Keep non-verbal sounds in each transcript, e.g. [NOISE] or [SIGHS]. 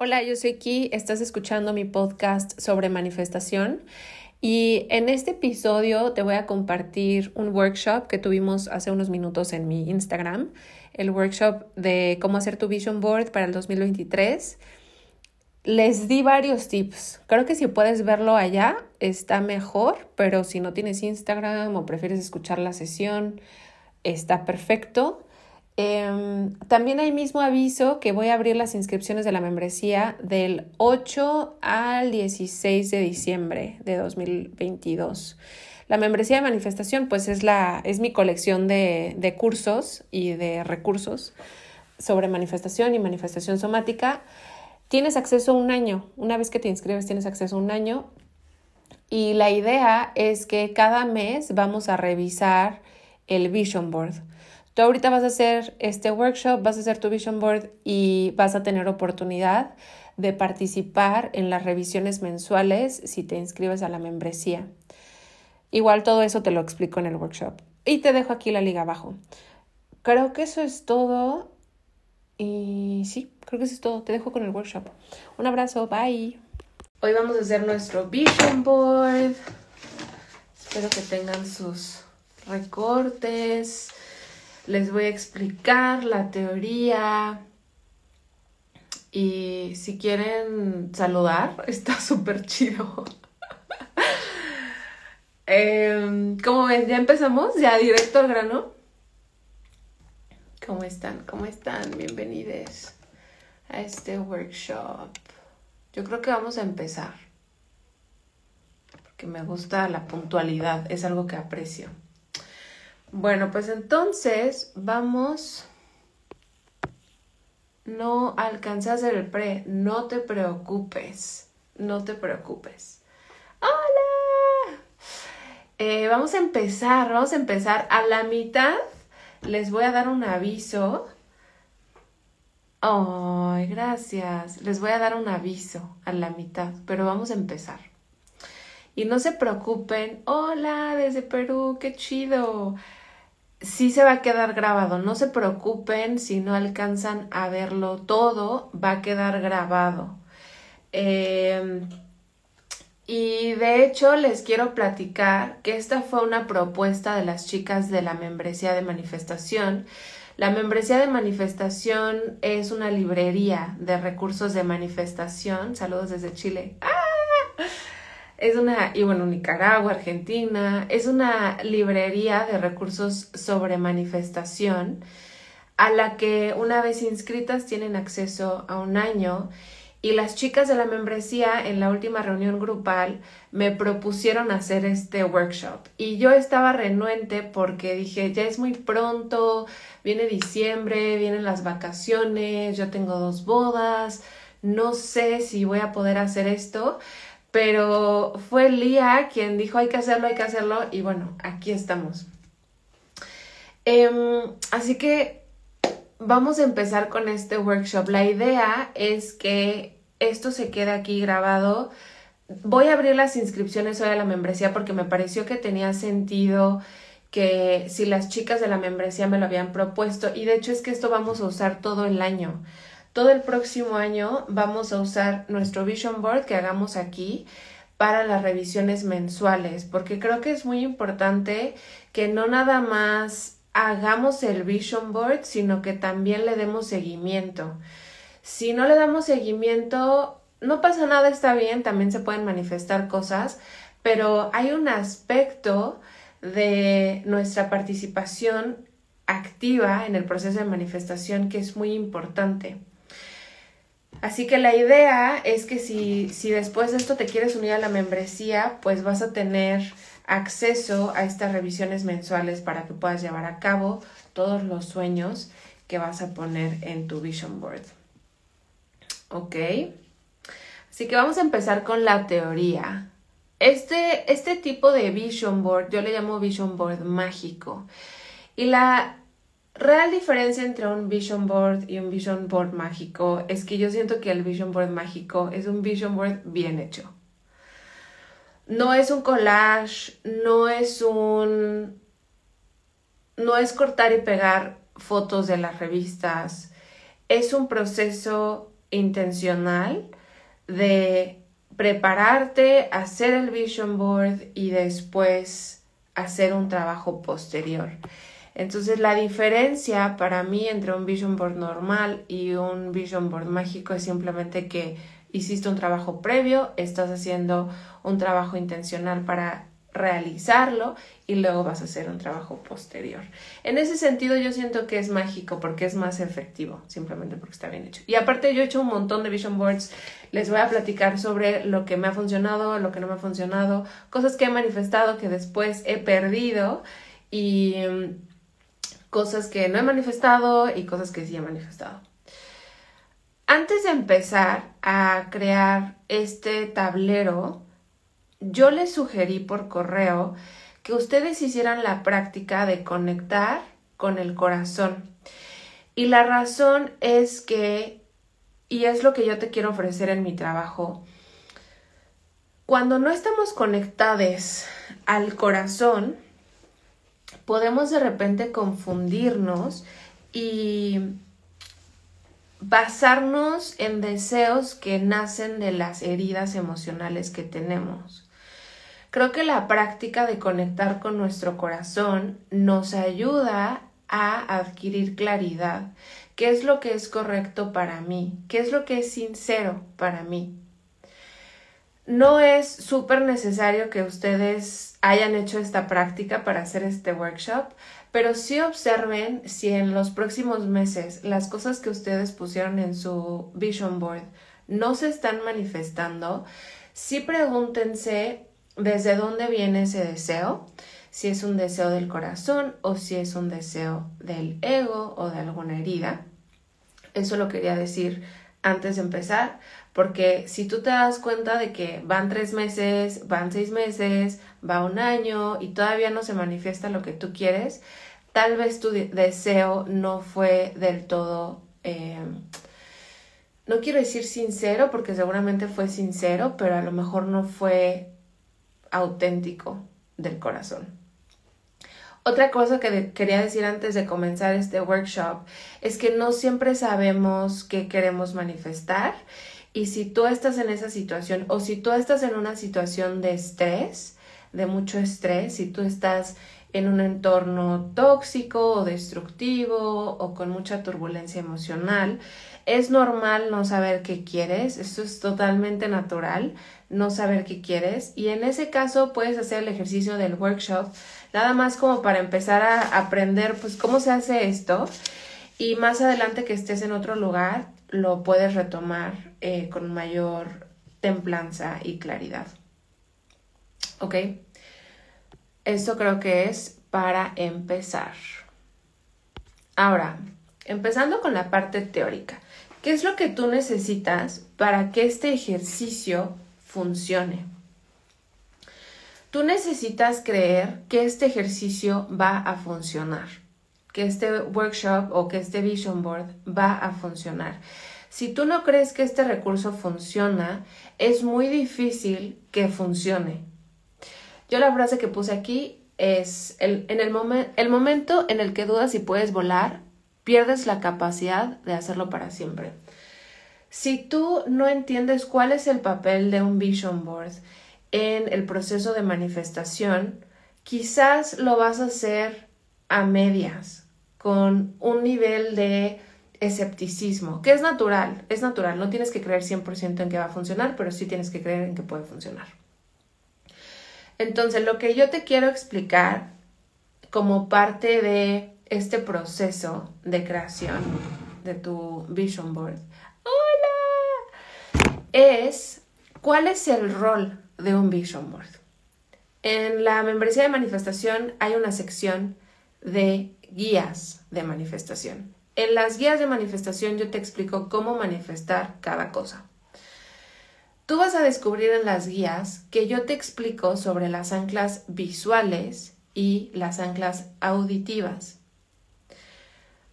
Hola, yo soy Ki, estás escuchando mi podcast sobre manifestación y en este episodio te voy a compartir un workshop que tuvimos hace unos minutos en mi Instagram, el workshop de cómo hacer tu vision board para el 2023. Les di varios tips. Creo que si puedes verlo allá está mejor, pero si no tienes Instagram o prefieres escuchar la sesión, está perfecto. Em, también hay mismo aviso que voy a abrir las inscripciones de la membresía del 8 al 16 de diciembre de 2022. La membresía de manifestación pues es, la, es mi colección de, de cursos y de recursos sobre manifestación y manifestación somática. Tienes acceso a un año. Una vez que te inscribes tienes acceso a un año. Y la idea es que cada mes vamos a revisar el vision board. Tú ahorita vas a hacer este workshop, vas a hacer tu vision board y vas a tener oportunidad de participar en las revisiones mensuales si te inscribes a la membresía. Igual todo eso te lo explico en el workshop. Y te dejo aquí la liga abajo. Creo que eso es todo. Y sí, creo que eso es todo. Te dejo con el workshop. Un abrazo, bye. Hoy vamos a hacer nuestro vision board. Espero que tengan sus recortes les voy a explicar la teoría y si quieren saludar, [LAUGHS] está súper chido. [LAUGHS] eh, como ven, ya empezamos, ya directo al grano. ¿Cómo están? ¿Cómo están? Bienvenidos a este workshop. Yo creo que vamos a empezar. Porque me gusta la puntualidad, es algo que aprecio. Bueno, pues entonces vamos. No alcancé a hacer el pre. No te preocupes. No te preocupes. ¡Hola! Eh, vamos a empezar. Vamos a empezar. A la mitad les voy a dar un aviso. Ay, gracias. Les voy a dar un aviso a la mitad, pero vamos a empezar. Y no se preocupen. Hola, desde Perú, qué chido sí se va a quedar grabado. No se preocupen si no alcanzan a verlo todo, va a quedar grabado. Em, y de hecho les quiero platicar que esta fue una propuesta de las chicas de la membresía de manifestación. La membresía de manifestación es una librería de recursos de manifestación. Saludos desde Chile. ¡Ah! Es una, y bueno, Nicaragua, Argentina, es una librería de recursos sobre manifestación a la que una vez inscritas tienen acceso a un año Y las chicas de la membresía en la última reunión grupal me propusieron hacer este workshop. Y yo estaba renuente porque dije, ya es muy pronto, viene diciembre, vienen las vacaciones, yo tengo dos bodas, no sé si voy a poder hacer esto. Pero fue Lía quien dijo hay que hacerlo, hay que hacerlo y bueno, aquí estamos. Em, así que vamos a empezar con este workshop. La idea es que esto se quede aquí grabado. Voy a abrir las inscripciones hoy a la membresía porque me pareció que tenía sentido que si las chicas de la membresía me lo habían propuesto y de hecho es que esto vamos a usar todo el año. Todo el próximo año vamos a usar nuestro vision board que hagamos aquí para las revisiones mensuales, porque creo que es muy importante que no nada más hagamos el vision board, sino que también le demos seguimiento. Si no le damos seguimiento, no pasa nada, está bien, también se pueden manifestar cosas, pero hay un aspecto de nuestra participación activa en el proceso de manifestación que es muy importante. Así que la idea es que si, si después de esto te quieres unir a la membresía, pues vas a tener acceso a estas revisiones mensuales para que puedas llevar a cabo todos los sueños que vas a poner en tu vision board. ¿Ok? Así que vamos a empezar con la teoría. Este, este tipo de vision board, yo le llamo vision board mágico. Y la real diferencia entre un vision board y un vision board mágico es que yo siento que el vision board mágico es un vision board bien hecho. No es un collage, no es un... no es cortar y pegar fotos de las revistas. Es un proceso intencional de prepararte, hacer el vision board y después hacer un trabajo posterior. Entonces la diferencia para mí entre un vision board normal y un vision board mágico es simplemente que hiciste un trabajo previo, estás haciendo un trabajo intencional para realizarlo y luego vas a hacer un trabajo posterior. En ese sentido yo siento que es mágico porque es más efectivo, simplemente porque está bien hecho. Y aparte yo he hecho un montón de vision boards, les voy a platicar sobre lo que me ha funcionado, lo que no me ha funcionado, cosas que he manifestado que después he perdido y cosas que no he manifestado y cosas que sí he manifestado. Antes de empezar a crear este tablero, yo les sugerí por correo que ustedes hicieran la práctica de conectar con el corazón. Y la razón es que, y es lo que yo te quiero ofrecer en mi trabajo, cuando no estamos conectados al corazón, podemos de repente confundirnos y basarnos en deseos que nacen de las heridas emocionales que tenemos. Creo que la práctica de conectar con nuestro corazón nos ayuda a adquirir claridad. ¿Qué es lo que es correcto para mí? ¿Qué es lo que es sincero para mí? No es súper necesario que ustedes hayan hecho esta práctica para hacer este workshop, pero sí observen si en los próximos meses las cosas que ustedes pusieron en su vision board no se están manifestando, sí pregúntense desde dónde viene ese deseo, si es un deseo del corazón o si es un deseo del ego o de alguna herida. Eso lo quería decir antes de empezar, porque si tú te das cuenta de que van tres meses, van seis meses, va un año y todavía no se manifiesta lo que tú quieres, tal vez tu deseo no fue del todo, eh, no quiero decir sincero, porque seguramente fue sincero, pero a lo mejor no fue auténtico del corazón. Otra cosa que quería decir antes de comenzar este workshop es que no siempre sabemos qué queremos manifestar y si tú estás en esa situación o si tú estás en una situación de estrés, de mucho estrés, si tú estás en un entorno tóxico o destructivo o con mucha turbulencia emocional, es normal no saber qué quieres, eso es totalmente natural, no saber qué quieres. Y en ese caso puedes hacer el ejercicio del workshop nada más como para empezar a aprender pues cómo se hace esto. Y más adelante que estés en otro lugar lo puedes retomar eh, con mayor templanza y claridad. ¿Ok? Esto creo que es para empezar. Ahora, empezando con la parte teórica. ¿Qué es lo que tú necesitas para que este ejercicio funcione? Tú necesitas creer que este ejercicio va a funcionar, que este workshop o que este vision board va a funcionar. Si tú no crees que este recurso funciona, es muy difícil que funcione. Yo la frase que puse aquí es, el, en el, el momento en el que dudas si puedes volar, pierdes la capacidad de hacerlo para siempre. Si tú no entiendes cuál es el papel de un vision board en el proceso de manifestación, quizás lo vas a hacer a medias, con un nivel de escepticismo, que es natural, es natural, no tienes que creer 100% en que va a funcionar, pero sí tienes que creer en que puede funcionar. Entonces, lo que yo te quiero explicar como parte de este proceso de creación de tu vision board, hola, es cuál es el rol de un vision board. En la membresía de manifestación hay una sección de guías de manifestación. En las guías de manifestación yo te explico cómo manifestar cada cosa. Tú vas a descubrir en las guías que yo te explico sobre las anclas visuales y las anclas auditivas.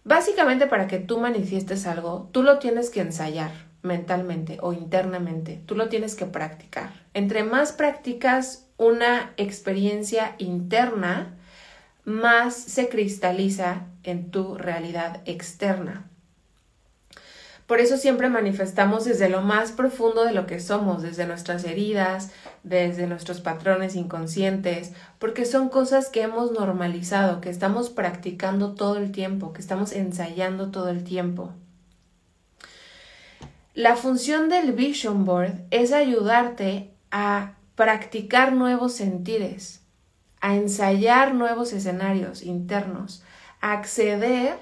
Básicamente para que tú manifiestes algo, tú lo tienes que ensayar mentalmente o internamente, tú lo tienes que practicar. Entre más practicas una experiencia interna, más se cristaliza en tu realidad externa. Por eso siempre manifestamos desde lo más profundo de lo que somos, desde nuestras heridas, desde nuestros patrones inconscientes, porque son cosas que hemos normalizado, que estamos practicando todo el tiempo, que estamos ensayando todo el tiempo. La función del Vision Board es ayudarte a practicar nuevos sentires, a ensayar nuevos escenarios internos, a acceder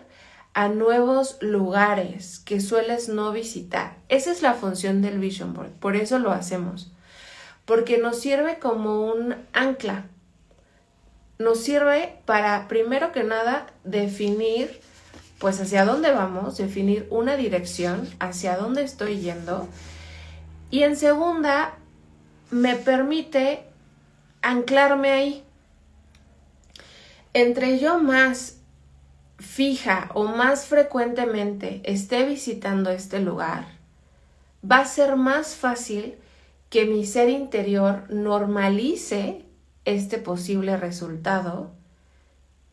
a nuevos lugares que sueles no visitar. Esa es la función del Vision Board, por eso lo hacemos, porque nos sirve como un ancla. Nos sirve para, primero que nada, definir pues hacia dónde vamos, definir una dirección, hacia dónde estoy yendo. Y en segunda, me permite anclarme ahí. Entre yo más fija o más frecuentemente esté visitando este lugar, va a ser más fácil que mi ser interior normalice este posible resultado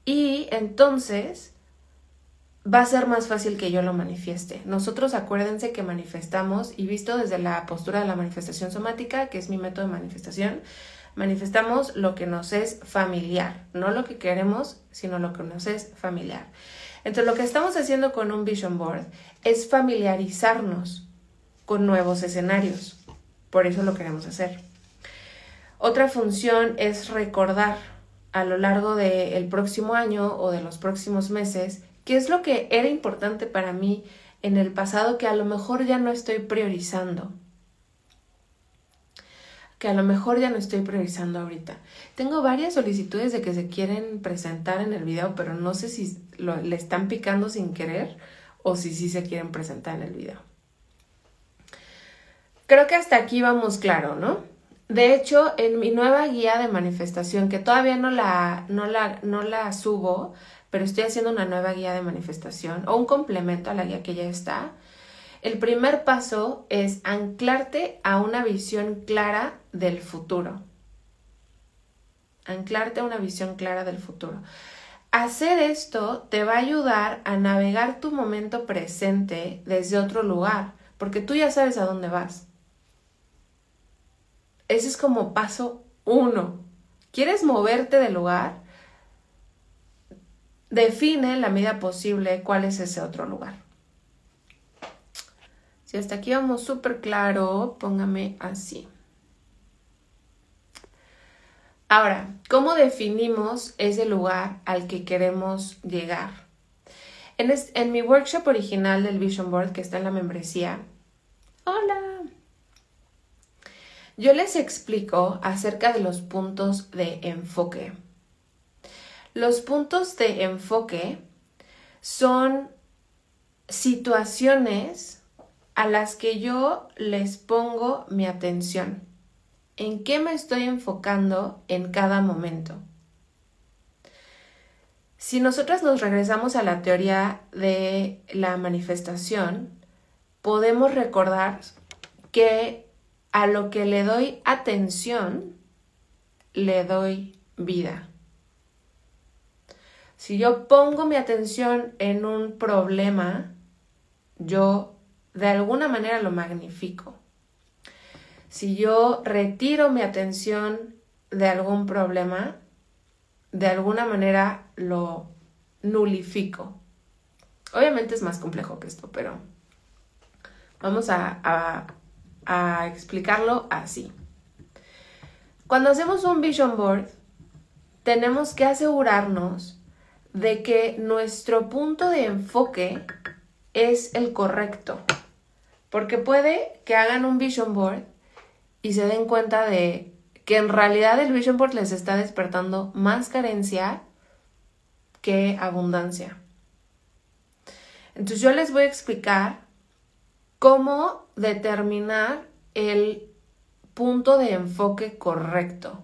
y entonces va a ser más fácil que yo lo manifieste. Nosotros acuérdense que manifestamos y visto desde la postura de la manifestación somática, que es mi método de manifestación, manifestamos lo que nos es familiar, no lo que queremos, sino lo que nos es familiar. Entonces lo que estamos haciendo con un vision board es familiarizarnos con nuevos escenarios. Por eso lo queremos hacer. Otra función es recordar a lo largo del próximo año o de los próximos meses qué es lo que era importante para mí en el pasado que a lo mejor ya no estoy priorizando que a lo mejor ya no estoy priorizando ahorita. Tengo varias solicitudes de que se quieren presentar en el video, pero no sé si le están picando sin querer o si sí se quieren presentar en el video. Creo que hasta aquí vamos claro, ¿no? De hecho, en mi nueva guía de manifestación, que todavía no la, no la, no la subo, pero estoy haciendo una nueva guía de manifestación o un complemento a la guía que ya está, el primer paso es anclarte a una visión clara del futuro. Anclarte a una visión clara del futuro. Hacer esto te va a ayudar a navegar tu momento presente desde otro lugar, porque tú ya sabes a dónde vas. Ese es como paso uno. ¿Quieres moverte del lugar? Define en la medida posible cuál es ese otro lugar. Si hasta aquí vamos súper claro, póngame así. Ahora, ¿cómo definimos ese lugar al que queremos llegar? En, en mi workshop original del Vision Board, que está en la membresía, hola, yo les explico acerca de los puntos de enfoque. Los puntos de enfoque son situaciones a las que yo les pongo mi atención. ¿En qué me estoy enfocando en cada momento? Si nosotras nos regresamos a la teoría de la manifestación, podemos recordar que a lo que le doy atención, le doy vida. Si yo pongo mi atención en un problema, yo de alguna manera lo magnifico. Si yo retiro mi atención de algún problema, de alguna manera lo nulifico. Obviamente es más complejo que esto, pero vamos a, a explicarlo así. Cuando hacemos un vision board, tenemos que asegurarnos de que nuestro punto de enfoque es el correcto. Porque puede que hagan un vision board y se den cuenta de que en realidad el vision board les está despertando más carencia que abundancia. Entonces yo les voy a explicar cómo determinar el punto de enfoque correcto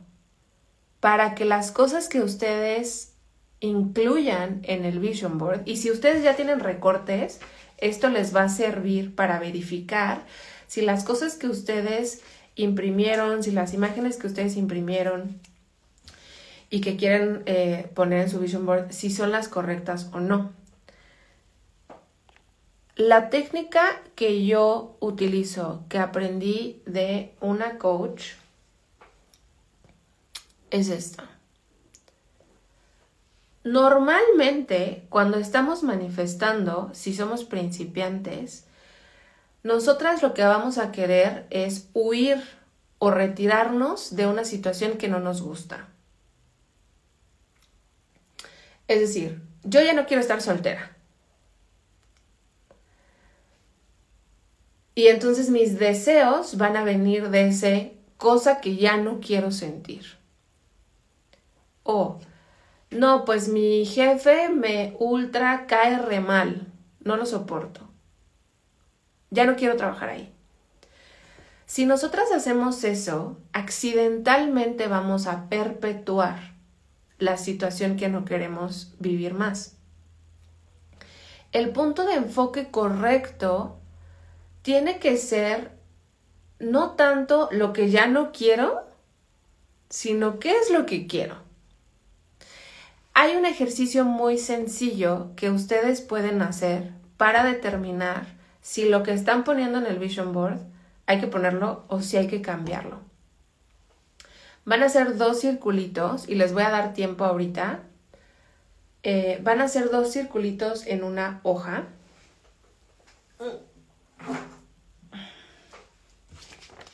para que las cosas que ustedes incluyan en el vision board y si ustedes ya tienen recortes, esto les va a servir para verificar si las cosas que ustedes imprimieron, si las imágenes que ustedes imprimieron y que quieren eh, poner en su vision board, si son las correctas o no. La técnica que yo utilizo, que aprendí de una coach, es esta. Normalmente, cuando estamos manifestando, si somos principiantes, nosotras lo que vamos a querer es huir o retirarnos de una situación que no nos gusta. Es decir, yo ya no quiero estar soltera. Y entonces mis deseos van a venir de ese cosa que ya no quiero sentir. O, no, pues mi jefe me ultra cae re mal, no lo soporto. Ya no quiero trabajar ahí. Si nosotras hacemos eso, accidentalmente vamos a perpetuar la situación que no queremos vivir más. El punto de enfoque correcto tiene que ser no tanto lo que ya no quiero, sino qué es lo que quiero. Hay un ejercicio muy sencillo que ustedes pueden hacer para determinar si lo que están poniendo en el vision board hay que ponerlo o si hay que cambiarlo. Van a ser dos circulitos y les voy a dar tiempo ahorita. Eh, van a ser dos circulitos en una hoja.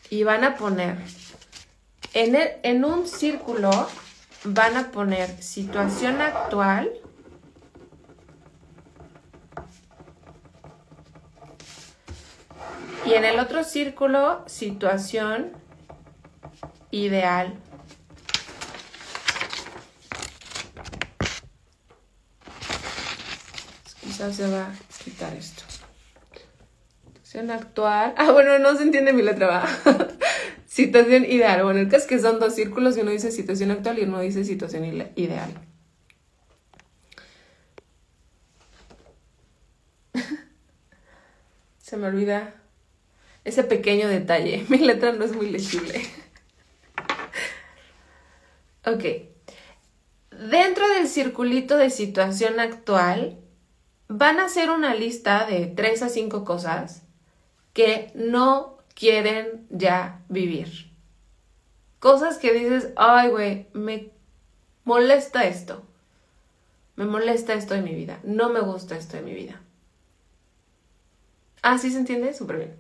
y van a poner en, en un círculo van a poner situación actual y en el otro círculo situación ideal. Quizás se va a quitar esto actual. Ah, bueno, no se entiende mi letra, va. Situación ideal. Bueno, el caso es que son dos círculos y uno dice situación actual y uno dice situación ideal. [LAUGHS] se me olvida ese pequeño detalle. [LAUGHS] Mi letra no es muy legible. [LAUGHS] ok. Dentro del circulito de situación actual, van a hacer una lista de tres a cinco cosas que no quieren ya vivir. Cosas que dices, ay, güey, me molesta esto. Me molesta esto en mi vida. No me gusta esto en mi vida. Ah, ¿sí se entiende? Súper bien.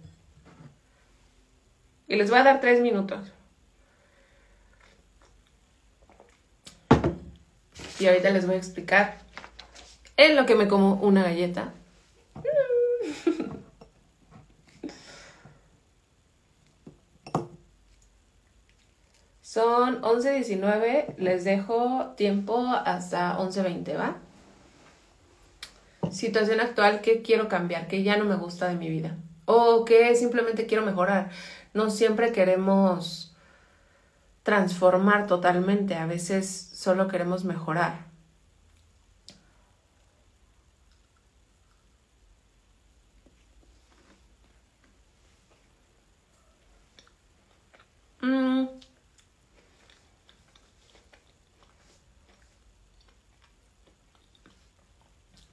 Y les voy a dar tres minutos. Y ahorita les voy a explicar En lo que me como una galleta. Son 11.19, les dejo tiempo hasta 11.20, ¿va? Situación actual que quiero cambiar, que ya no me gusta de mi vida. O que simplemente quiero mejorar. No siempre queremos transformar totalmente, a veces solo queremos mejorar. Mm.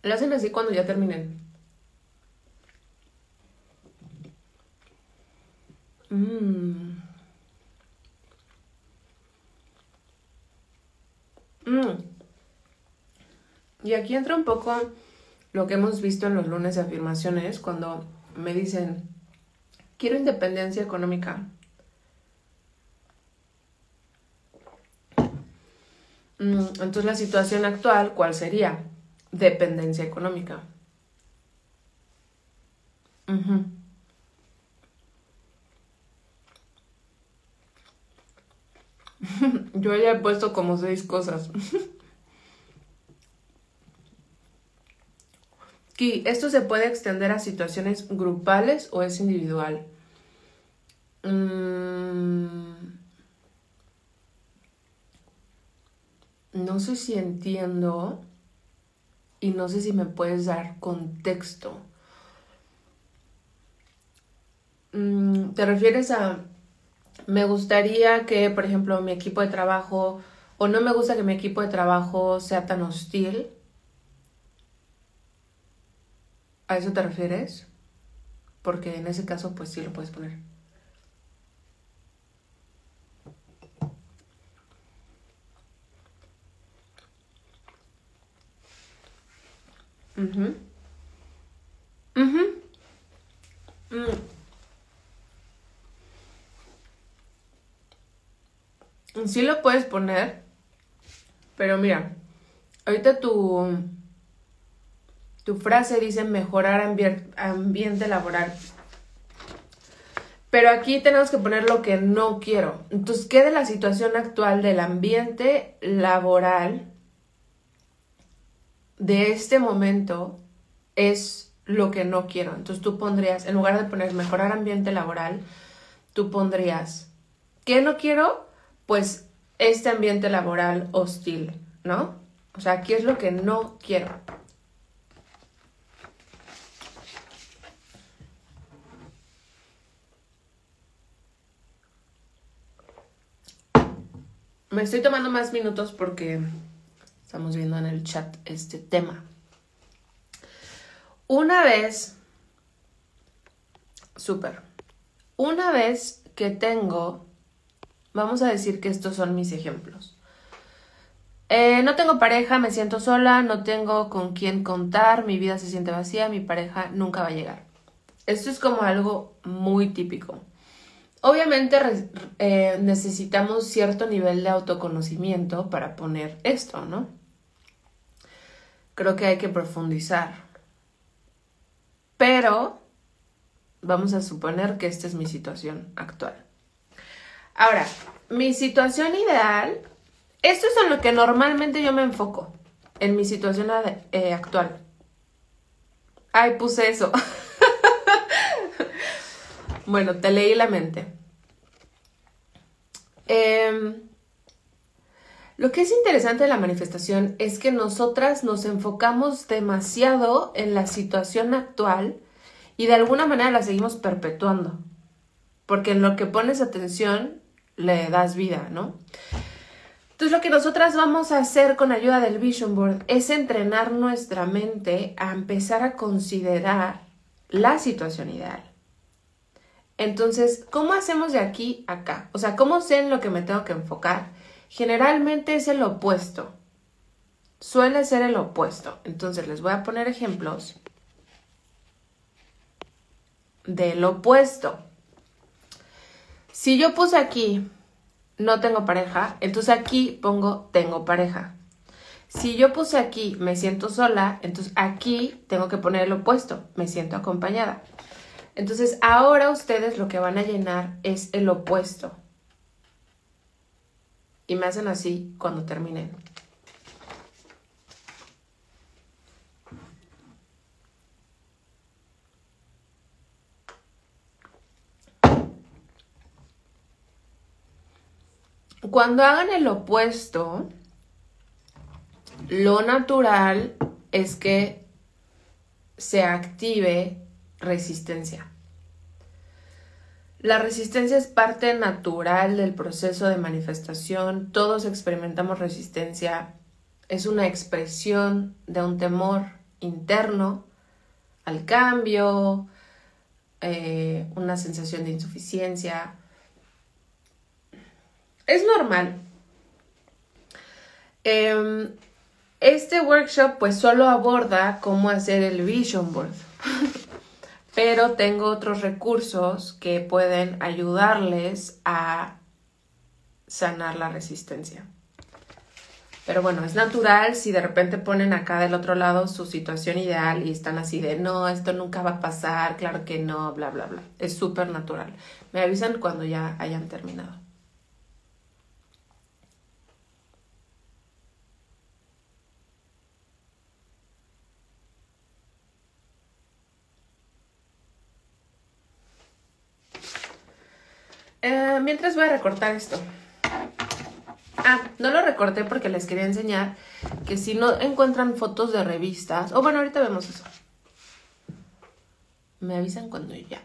Lo hacen así cuando ya terminen. Mm. Mm. Y aquí entra un poco lo que hemos visto en los lunes de afirmaciones, cuando me dicen, quiero independencia económica. Mm, entonces la situación actual, ¿cuál sería? Dependencia económica. [LAUGHS] Yo ya he puesto como seis cosas. [LAUGHS] ¿Y ¿esto se puede extender a situaciones grupales o es individual? Mm. no sé si entiendo y no sé si me puedes dar contexto. Mm, ¿Te refieres a me gustaría que, por ejemplo, mi equipo de trabajo, o no me gusta que mi equipo de trabajo sea tan hostil. ¿A eso te refieres? Porque en ese caso, pues sí lo puedes poner. Mhm Sí lo puedes poner, pero mira, ahorita tu, tu frase dice mejorar ambiente laboral. Pero aquí tenemos que poner lo que no quiero. Entonces, ¿qué de la situación actual del ambiente laboral de este momento es lo que no quiero? Entonces tú pondrías, en lugar de poner mejorar ambiente laboral, tú pondrías, ¿qué no quiero? pues este ambiente laboral hostil, ¿no? O sea, aquí es lo que no quiero. Me estoy tomando más minutos porque estamos viendo en el chat este tema. Una vez, súper, una vez que tengo Vamos a decir que estos son mis ejemplos. Eh, no tengo pareja, me siento sola, no tengo con quién contar, mi vida se siente vacía, mi pareja nunca va a llegar. Esto es como algo muy típico. Obviamente eh, necesitamos cierto nivel de autoconocimiento para poner esto, ¿no? Creo que hay que profundizar. Pero vamos a suponer que esta es mi situación actual. Ahora, mi situación ideal, esto es en lo que normalmente yo me enfoco, en mi situación eh, actual. Ay, puse eso. [LAUGHS] bueno, te leí la mente. Em, lo que es interesante de la manifestación es que nosotras nos enfocamos demasiado en la situación actual y de alguna manera la seguimos perpetuando. Porque en lo que pones atención le das vida, ¿no? Entonces lo que nosotras vamos a hacer con ayuda del Vision Board es entrenar nuestra mente a empezar a considerar la situación ideal. Entonces, ¿cómo hacemos de aquí a acá? O sea, ¿cómo sé en lo que me tengo que enfocar? Generalmente es el opuesto. Suele ser el opuesto. Entonces, les voy a poner ejemplos del opuesto. Si yo puse aquí no tengo pareja, entonces aquí pongo tengo pareja. Si yo puse aquí me siento sola, entonces aquí tengo que poner el opuesto, me siento acompañada. Entonces ahora ustedes lo que van a llenar es el opuesto. Y me hacen así cuando terminen. Cuando hagan el opuesto, lo natural es que se active resistencia. La resistencia es parte natural del proceso de manifestación. Todos experimentamos resistencia. Es una expresión de un temor interno al cambio, eh, una sensación de insuficiencia. Es normal. Em, este workshop pues solo aborda cómo hacer el vision board. [LAUGHS] pero tengo otros recursos que pueden ayudarles a sanar la resistencia. Pero bueno, es natural si de repente ponen acá del otro lado su situación ideal y están así de, no, esto nunca va a pasar, claro que no, bla, bla, bla. Es súper natural. Me avisan cuando ya hayan terminado. Mientras voy a recortar esto. Ah, no lo recorté porque les quería enseñar que si no encuentran fotos de revistas, o bueno, ahorita vemos eso. Me avisan cuando ya.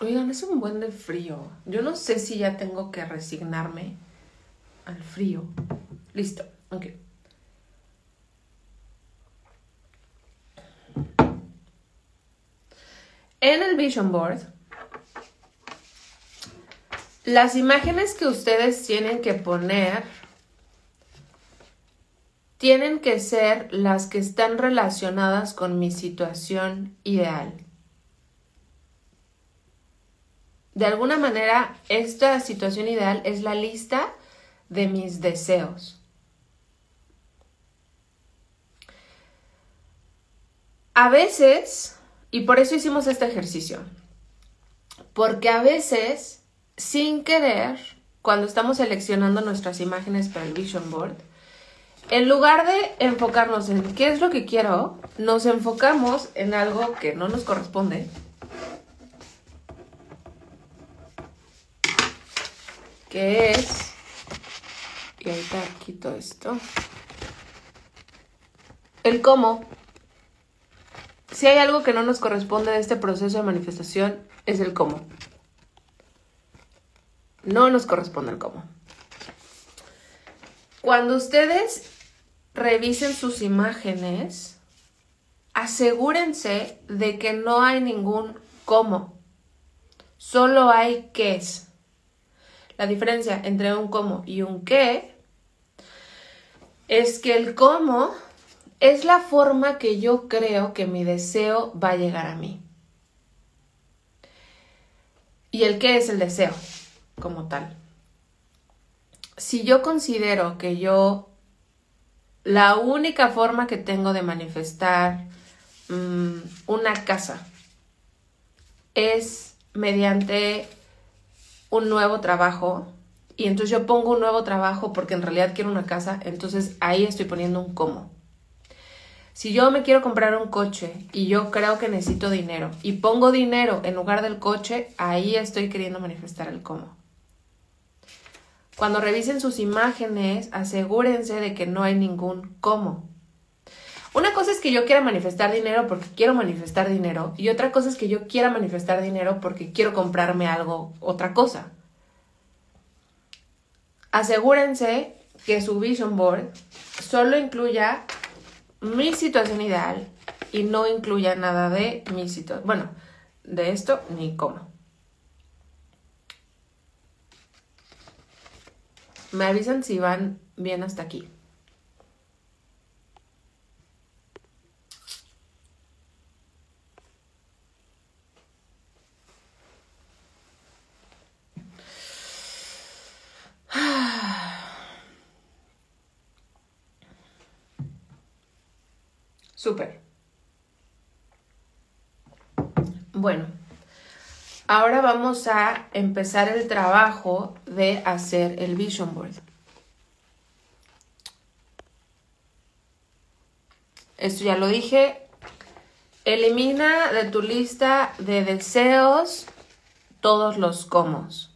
Oigan, es un buen de frío. Yo no sé si ya tengo que resignarme al frío. Listo, ok. En el Vision Board, las imágenes que ustedes tienen que poner tienen que ser las que están relacionadas con mi situación ideal. De alguna manera, esta situación ideal es la lista de mis deseos. A veces y por eso hicimos este ejercicio. Porque a veces, sin querer, cuando estamos seleccionando nuestras imágenes para el Vision Board, en lugar de enfocarnos en qué es lo que quiero, nos enfocamos en algo que no nos corresponde. Que es... Y ahorita quito esto. El cómo. Si hay algo que no nos corresponde de este proceso de manifestación, es el cómo. No nos corresponde el cómo. Cuando ustedes revisen sus imágenes, asegúrense de que no hay ningún cómo. Solo hay qué es. La diferencia entre un cómo y un qué es que el cómo es la forma que yo creo que mi deseo va a llegar a mí. ¿Y el qué es el deseo como tal? Si yo considero que yo la única forma que tengo de manifestar mm, una casa es mediante un nuevo trabajo, y entonces yo pongo un nuevo trabajo porque en realidad quiero una casa, entonces ahí estoy poniendo un cómo. Si yo me quiero comprar un coche y yo creo que necesito dinero y pongo dinero en lugar del coche, ahí estoy queriendo manifestar el cómo. Cuando revisen sus imágenes, asegúrense de que no hay ningún cómo. Una cosa es que yo quiera manifestar dinero porque quiero manifestar dinero y otra cosa es que yo quiera manifestar dinero porque quiero comprarme algo, otra cosa. Asegúrense que su vision board solo incluya mi situación ideal y no incluya nada de mi situación, bueno, de esto ni cómo. Me avisan si van bien hasta aquí. [SIGHS] Súper. Bueno, ahora vamos a empezar el trabajo de hacer el vision board. Esto ya lo dije. Elimina de tu lista de deseos todos los comos.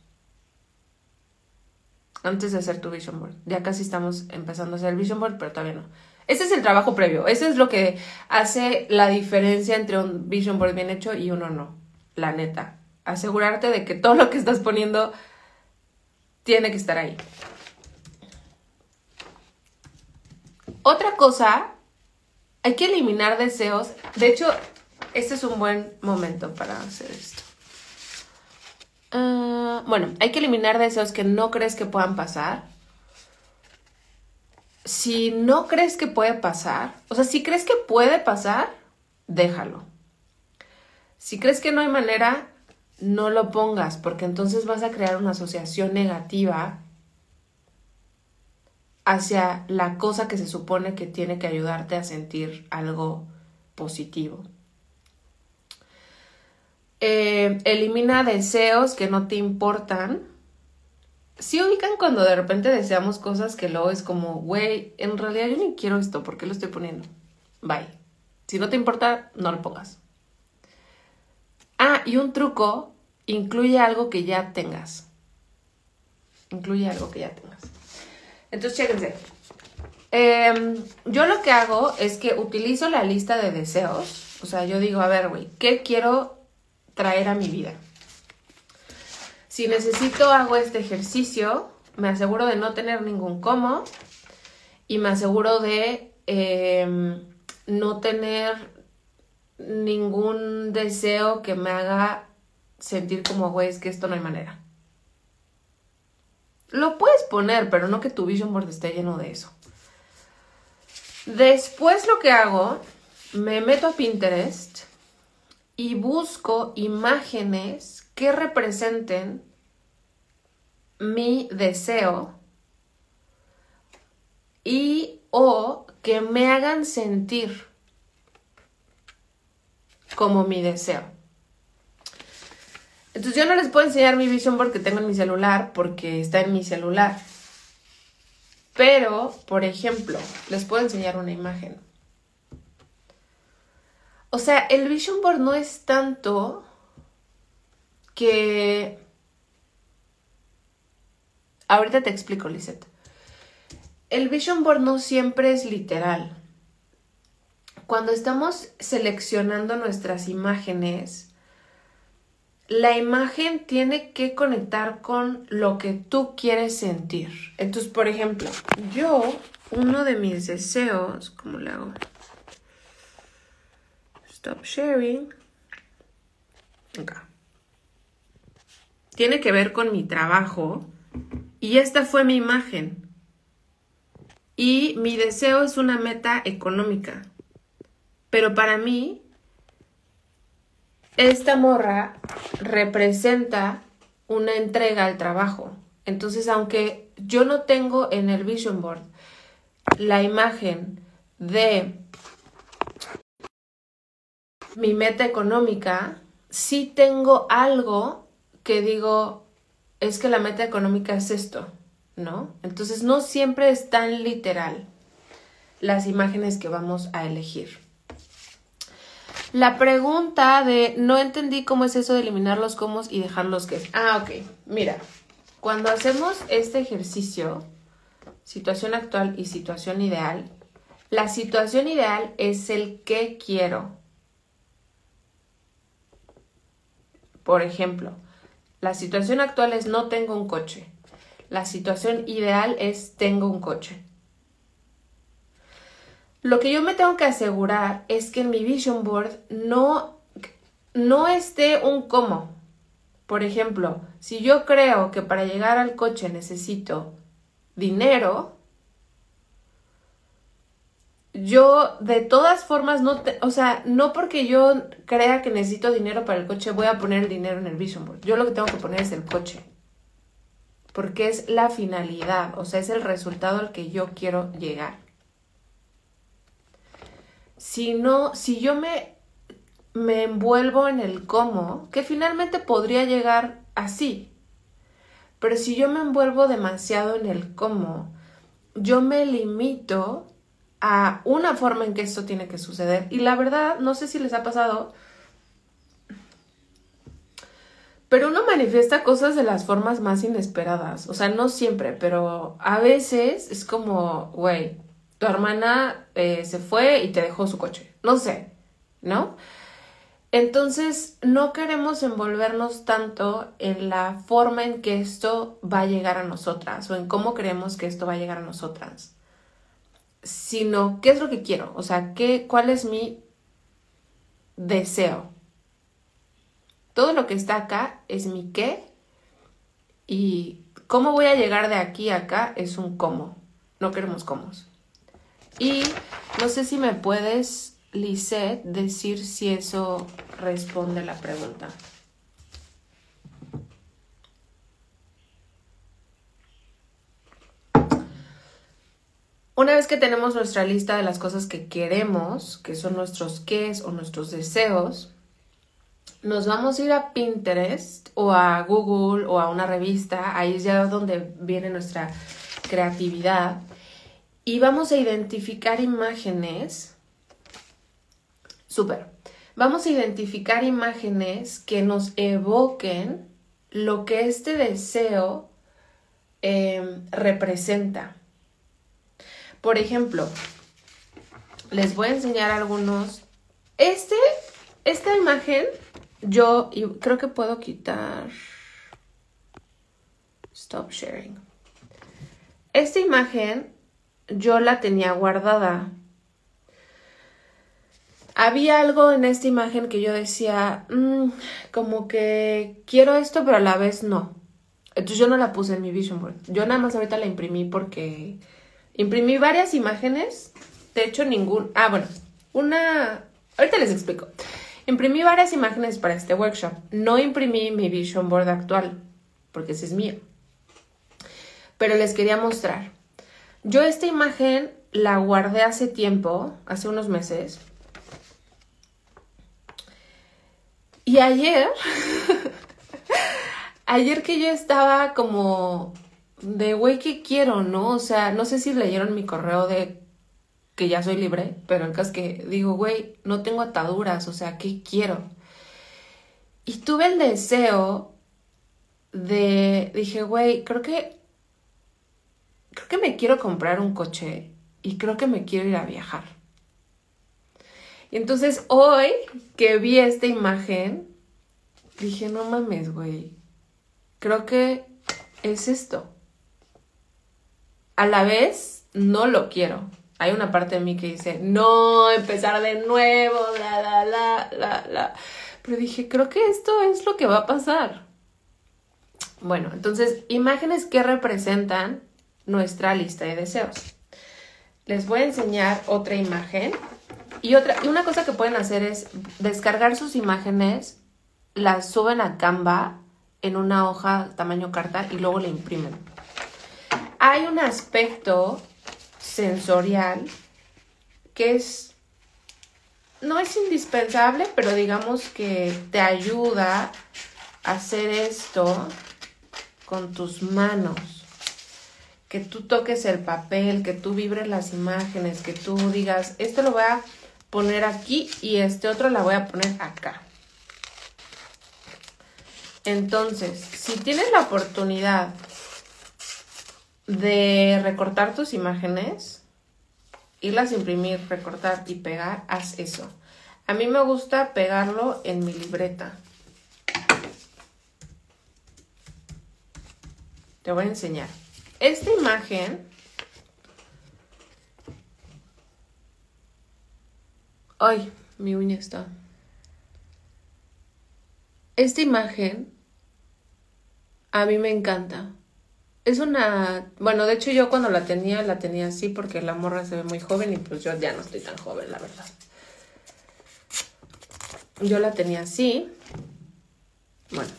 Antes de hacer tu vision board. Ya casi estamos empezando a hacer el vision board, pero todavía no. Ese es el trabajo previo. Ese es lo que hace la diferencia entre un vision board bien hecho y uno no. La neta. Asegurarte de que todo lo que estás poniendo tiene que estar ahí. Otra cosa hay que eliminar deseos. De hecho, este es un buen momento para hacer esto. Ah, bueno, hay que eliminar deseos que no crees que puedan pasar. Si no crees que puede pasar, o sea, si crees que puede pasar, déjalo. Si crees que no hay manera, no lo pongas, porque entonces vas a crear una asociación negativa hacia la cosa que se supone que tiene que ayudarte a sentir algo positivo. Eh, elimina deseos que no te importan. Si ubican cuando de repente deseamos cosas que luego es como, güey, en realidad yo ni quiero esto, ¿por qué lo estoy poniendo? Bye. Si no te importa, no lo pongas. Ah, y un truco, incluye algo que ya tengas. Incluye algo que ya tengas. Entonces, chéquense. Em, yo lo que hago es que utilizo la lista de deseos. O sea, yo digo, a ver, güey, ¿qué quiero traer a mi vida? Si necesito, hago este ejercicio, me aseguro de no tener ningún como y me aseguro de em, no tener ningún deseo que me haga sentir como, güey, es que esto no hay manera. Lo puedes poner, pero no que tu vision board esté lleno de eso. Después lo que hago, me meto a Pinterest y busco imágenes que representen mi deseo y o que me hagan sentir como mi deseo. Entonces yo no les puedo enseñar mi vision board que tengo en mi celular porque está en mi celular. Pero, por ejemplo, les puedo enseñar una imagen. O sea, el vision board no es tanto que... Ahorita te explico, Lisette. El vision board no siempre es literal. Cuando estamos seleccionando nuestras imágenes, la imagen tiene que conectar con lo que tú quieres sentir. Entonces, por ejemplo, yo, uno de mis deseos, ¿cómo le hago? Stop sharing. Acá. Tiene que ver con mi trabajo. Y esta fue mi imagen. Y mi deseo es una meta económica. Pero para mí, esta morra representa una entrega al trabajo. Entonces, aunque yo no tengo en el vision board la imagen de mi meta económica, sí tengo algo que digo, es que la meta económica es esto, ¿no? Entonces no siempre es tan literal las imágenes que vamos a elegir. La pregunta de no entendí cómo es eso de eliminar los comos y dejar los que. Ah, ok. Mira, cuando hacemos este ejercicio, situación actual y situación ideal, la situación ideal es el que quiero. Por ejemplo, la situación actual es no tengo un coche. La situación ideal es tengo un coche. Lo que yo me tengo que asegurar es que en mi vision board no, no esté un cómo. Por ejemplo, si yo creo que para llegar al coche necesito dinero, yo de todas formas no, o sea, no porque yo crea que necesito dinero para el coche voy a poner el dinero en el vision board. Yo lo que tengo que poner es el coche. Porque es la finalidad, o sea, es el resultado al que yo quiero llegar. si no, si yo me, me envuelvo en el cómo, que finalmente podría llegar así, pero si yo me envuelvo demasiado en el cómo, yo me limito a una forma en que esto tiene que suceder. Y la verdad, no sé si les ha pasado, pero uno manifiesta cosas de las formas más inesperadas. O sea, no siempre, pero a veces es como, güey, tu hermana eh, se fue y te dejó su coche. No sé, ¿no? Entonces, no queremos envolvernos tanto en la forma en que esto va a llegar a nosotras o en cómo creemos que esto va a llegar a nosotras, sino qué es lo que quiero, o sea, qué, cuál es mi deseo. Todo lo que está acá es mi qué y cómo voy a llegar de aquí a acá es un cómo. No queremos cómo. Y no sé si me puedes, Lisette, decir si eso responde la pregunta. Una vez que tenemos nuestra lista de las cosas que queremos, que son nuestros qués o nuestros deseos, nos vamos a ir a Pinterest o a Google o a una revista, ahí es ya donde viene nuestra creatividad, y vamos a identificar imágenes. Súper. Vamos a identificar imágenes que nos evoquen lo que este deseo em, representa. Por ejemplo, les voy a enseñar algunos. Este, esta imagen yo creo que puedo quitar. Stop sharing. Esta imagen yo la tenía guardada. Había algo en esta imagen que yo decía, mm, como que quiero esto, pero a la vez no. Entonces yo no la puse en mi vision board. Yo nada más ahorita la imprimí porque imprimí varias imágenes. De hecho, ningún. Ah, bueno, una. Ahorita les explico. Imprimí varias imágenes para este workshop. No imprimí mi vision board actual, porque ese es mío. Pero les quería mostrar. Yo esta imagen la guardé hace tiempo, hace unos meses. Y ayer, [LAUGHS] ayer que yo estaba como de, güey, ¿qué quiero, no? O sea, no sé si leyeron mi correo de que ya soy libre, pero el caso es que digo, güey, no tengo ataduras, o sea, ¿qué quiero? Y tuve el deseo de, dije, güey, creo que, creo que me quiero comprar un coche y creo que me quiero ir a viajar. Y entonces hoy que vi esta imagen, dije, no mames, güey, creo que es esto. A la vez, no lo quiero hay una parte de mí que dice, no, empezar de nuevo, la, la, la, la, la. Pero dije, creo que esto es lo que va a pasar. Bueno, entonces, imágenes que representan nuestra lista de deseos. Les voy a enseñar otra imagen. Y, otra, y una cosa que pueden hacer es descargar sus imágenes, las suben a Canva en una hoja tamaño carta y luego la imprimen. Hay un aspecto sensorial que es no es indispensable, pero digamos que te ayuda a hacer esto con tus manos. Que tú toques el papel, que tú vibres las imágenes, que tú digas, esto lo voy a poner aquí y este otro la voy a poner acá. Entonces, si tienes la oportunidad de recortar tus imágenes, irlas a imprimir, recortar y pegar, haz eso. A mí me gusta pegarlo en mi libreta. Te voy a enseñar. Esta imagen... Ay, mi uña está. Esta imagen a mí me encanta. Es una, bueno, de hecho yo cuando la tenía, la tenía así porque la morra se ve muy joven y pues yo ya no estoy tan joven, la verdad. Yo la tenía así. Bueno,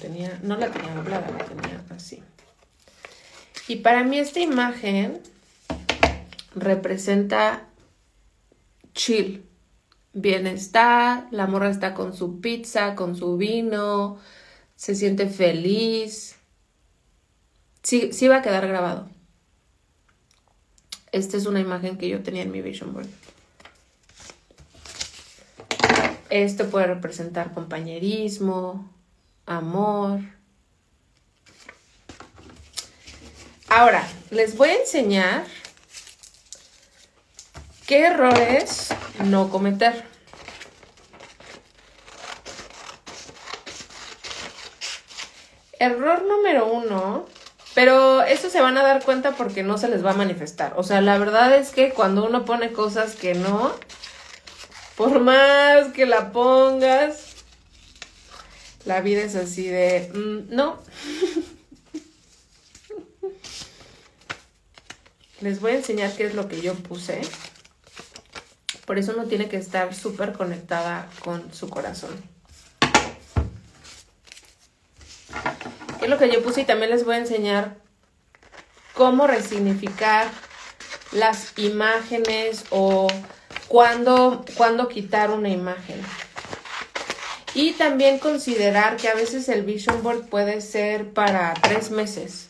tenía, no la tenía doblada, la tenía así. Y para mí esta imagen representa chill. Bienestar, la morra está con su pizza, con su vino, se siente feliz. Sí, sí va a quedar grabado. Esta es una imagen que yo tenía en mi vision board. Esto puede representar compañerismo, amor. Ahora, les voy a enseñar qué errores no cometer. Error número uno, pero eso se van a dar cuenta porque no se les va a manifestar. O sea, la verdad es que cuando uno pone cosas que no, por más que la pongas, la vida es así de, mm, no. [LAUGHS] Les voy a enseñar qué es lo que yo puse. Por eso uno tiene que estar súper conectada con su corazón. Es lo que yo puse? Y también les voy a enseñar cómo resignificar las imágenes o cuándo, quitar una imagen. Y también considerar que a veces el vision board puede ser para tres meses.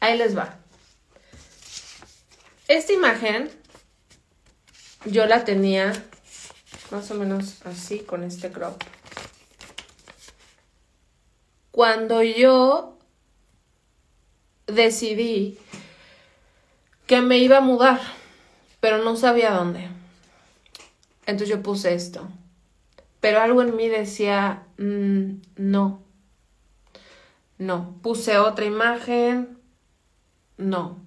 Ahí les va. Esta imagen yo la tenía más o menos así con este crop. Cuando yo decidí que me iba a mudar pero no sabía dónde. Entonces yo puse esto. Pero algo en mí decía, mm, no, no. Puse otra imagen, no.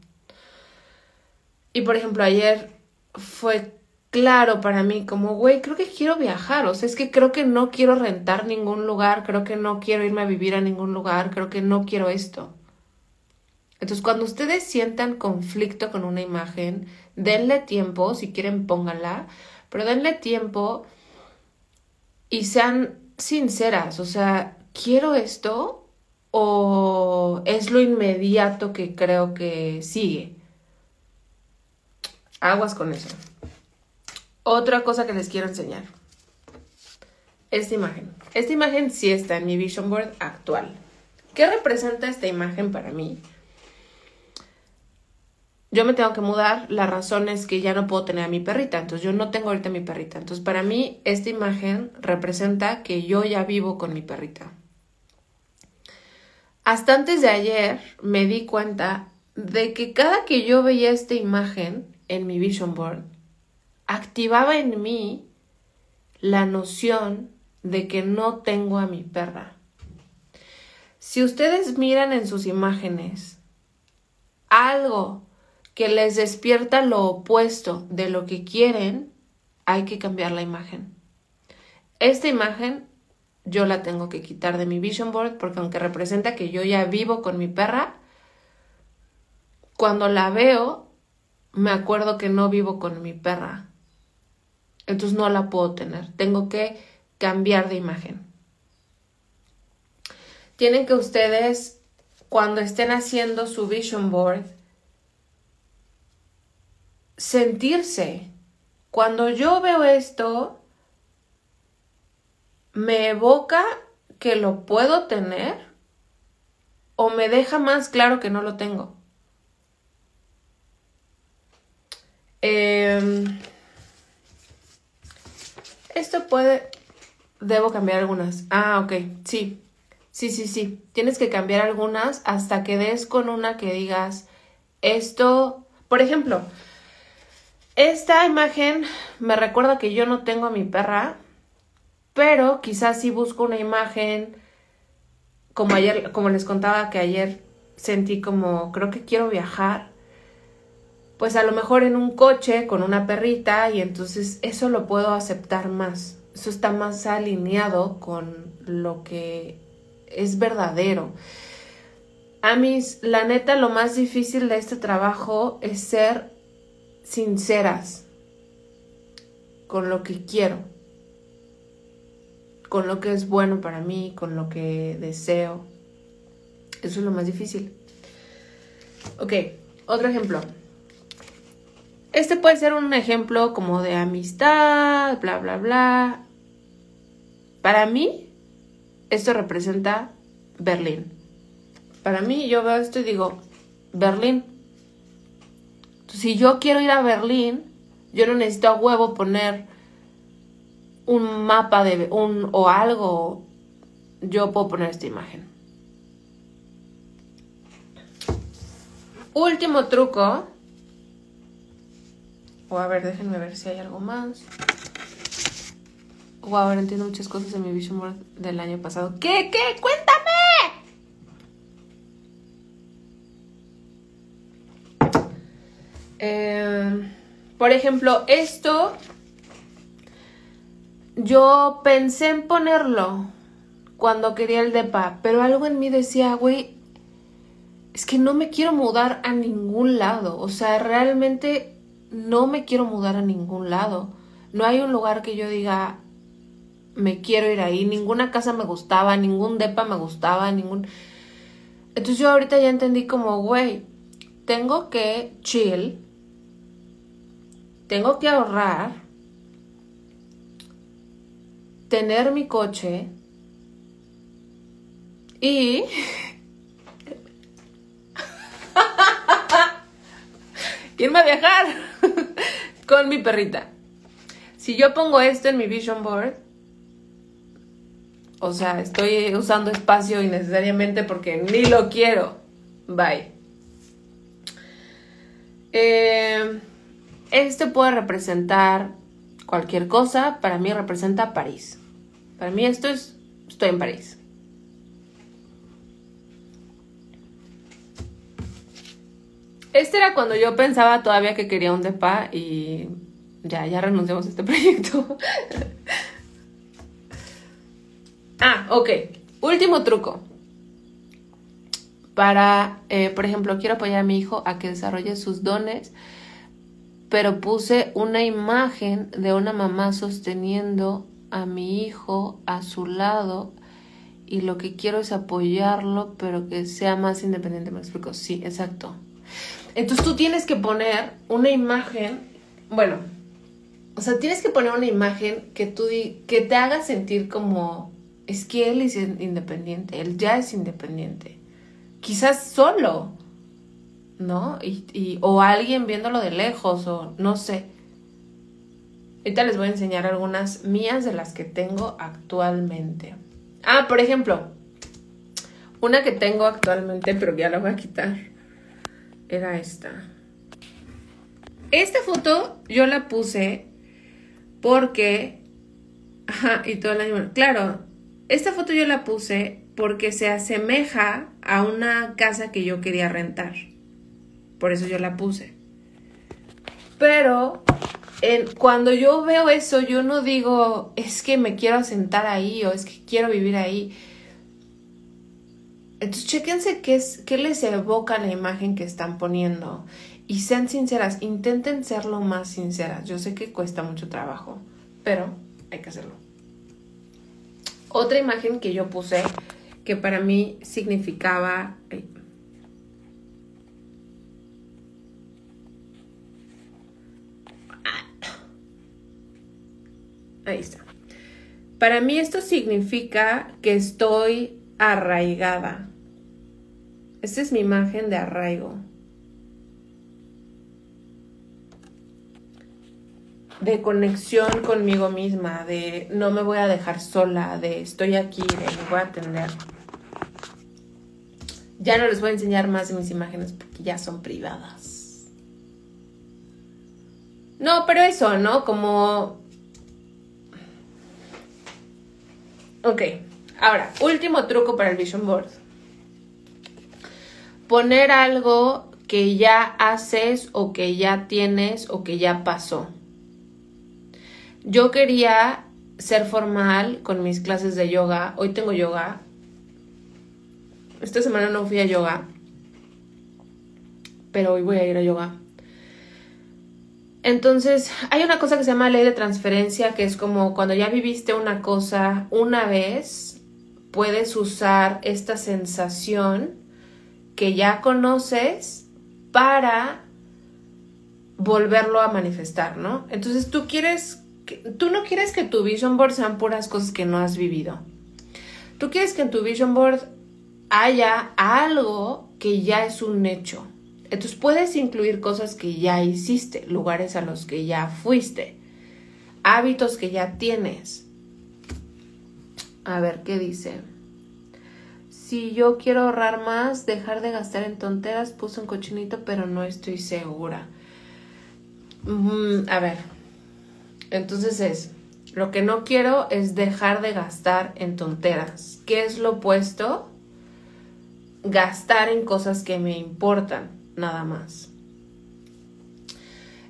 Y por ejemplo, ayer fue claro para mí, como, güey, creo que quiero viajar, o sea, es que creo que no quiero rentar ningún lugar, creo que no quiero irme a vivir a ningún lugar, creo que no quiero esto. Entonces, cuando ustedes sientan conflicto con una imagen, denle tiempo, si quieren pónganla, pero denle tiempo y sean sinceras, o sea, ¿quiero esto o es lo inmediato que creo que sigue? Aguas con eso. Otra cosa que les quiero enseñar. Esta imagen. Esta imagen sí está en mi vision board actual. ¿Qué representa esta imagen para mí? yo me tengo que mudar, la razón es que ya no puedo tener a mi perrita, entonces yo no tengo ahorita mi perrita. Entonces para mí esta imagen representa que yo ya vivo con mi perrita. Hasta antes de ayer me di cuenta de que cada que yo veía esta imagen en mi vision board, activaba en mí la noción de que no tengo a mi perra. Si ustedes miran en sus imágenes algo que les despierta lo opuesto de lo que quieren, hay que cambiar la imagen. Esta imagen yo la tengo que quitar de mi vision board porque aunque representa que yo ya vivo con mi perra, cuando la veo me acuerdo que no vivo con mi perra. Entonces no la puedo tener. Tengo que cambiar de imagen. Tienen que ustedes, cuando estén haciendo su vision board, sentirse. Cuando yo veo esto, me evoca que lo puedo tener o me deja más claro que no lo tengo. Em, esto puede... Debo cambiar algunas. Ah, ok, sí. Sí, sí, sí. Tienes que cambiar algunas hasta que des con una que digas, esto, por ejemplo, esta imagen me recuerda que yo no tengo a mi perra, pero quizás sí busco una imagen como ayer, como les contaba que ayer sentí como creo que quiero viajar, pues a lo mejor en un coche con una perrita y entonces eso lo puedo aceptar más. Eso está más alineado con lo que es verdadero. A mis, la neta, lo más difícil de este trabajo es ser sinceras con lo que quiero, con lo que es bueno para mí, con lo que deseo. Eso es lo más difícil. Ok, otro ejemplo. Este puede ser un ejemplo como de amistad, bla, bla, bla. Para mí, esto representa Berlín. Para mí, yo veo esto y digo, Berlín. Si yo quiero ir a Berlín, yo no necesito a huevo poner un mapa de un o algo. Yo puedo poner esta imagen. Último truco. O a ver, déjenme ver si hay algo más. O a ver, entiendo muchas cosas en mi vision board del año pasado. ¿Qué? ¿Qué? ¡Cuéntame! Eh, por ejemplo, esto yo pensé en ponerlo cuando quería el DEPA, pero algo en mí decía, güey, es que no me quiero mudar a ningún lado. O sea, realmente no me quiero mudar a ningún lado. No hay un lugar que yo diga, me quiero ir ahí. Ninguna casa me gustaba, ningún DEPA me gustaba, ningún... Entonces yo ahorita ya entendí como, güey, tengo que chill, tengo que ahorrar, tener mi coche y irme a viajar [LAUGHS] con mi perrita. Si yo pongo esto en mi vision board, o sea, estoy usando espacio innecesariamente porque ni lo quiero. Bye. Eh, este puede representar cualquier cosa. Para mí representa París. Para mí esto es, estoy en París. Este era cuando yo pensaba todavía que quería un depa y ya, ya renunciamos a este [LAUGHS] proyecto. ah, ok. Último truco. Para, eh, por ejemplo, quiero apoyar a mi hijo a que desarrolle sus dones, pero puse una imagen de una mamá sosteniendo a mi hijo a su lado y lo que quiero es apoyarlo, pero que sea más independiente. ¿Me explico? Sí, exacto. Entonces tú tienes que poner una imagen, bueno, o sea, tienes que poner una imagen que tú que te haga sentir como es que él es independiente, él ya es independiente. Quizás solo, ¿no? Y, o alguien viéndolo de lejos, o no sé. Ahorita les voy a enseñar algunas mías de las que tengo actualmente. Ah, por ejemplo, una que tengo actualmente, pero ya la voy a quitar era esta. Esta foto yo la puse porque... Ajá, y todo el año... Claro, esta foto yo la puse porque se asemeja a una casa que yo quería rentar. Por eso yo la puse. Pero cuando yo veo eso, yo no digo, es que me quiero asentar ahí o es que quiero vivir ahí. Entonces, chéquense qué, es, qué les evoca la imagen que están poniendo y sean sinceras, intenten ser lo más sinceras. Yo sé que cuesta mucho trabajo, pero hay que hacerlo. Otra imagen que yo puse que para mí significaba... Ahí está. Para mí esto significa que estoy arraigada. Esta es mi imagen de arraigo. De conexión conmigo misma, de no me voy a dejar sola, de estoy aquí, de me voy a atender. Ya no les voy a enseñar más de mis imágenes porque ya son privadas. No, pero eso, ¿no? Como... Ok, ahora, último truco para el vision board poner algo que ya haces o que ya tienes o que ya pasó. Yo quería ser formal con mis clases de yoga. Hoy tengo yoga. Esta semana no fui a yoga. Pero hoy voy a ir a yoga. Entonces, hay una cosa que se llama ley de transferencia, que es como cuando ya viviste una cosa una vez, puedes usar esta sensación que ya conoces para volverlo a manifestar, ¿no? Entonces tú quieres, tú no quieres que tu vision board sean puras cosas que no has vivido. Tú quieres que en tu vision board haya algo que ya es un hecho. Entonces puedes incluir cosas que ya hiciste, lugares a los que ya fuiste, hábitos que ya tienes. A ver qué dice. Si yo quiero ahorrar más, dejar de gastar en tonteras, puse un cochinito, pero no estoy segura. Mm, a ver, entonces es, lo que no quiero es dejar de gastar en tonteras. ¿Qué es lo opuesto? Gastar en cosas que me importan, nada más.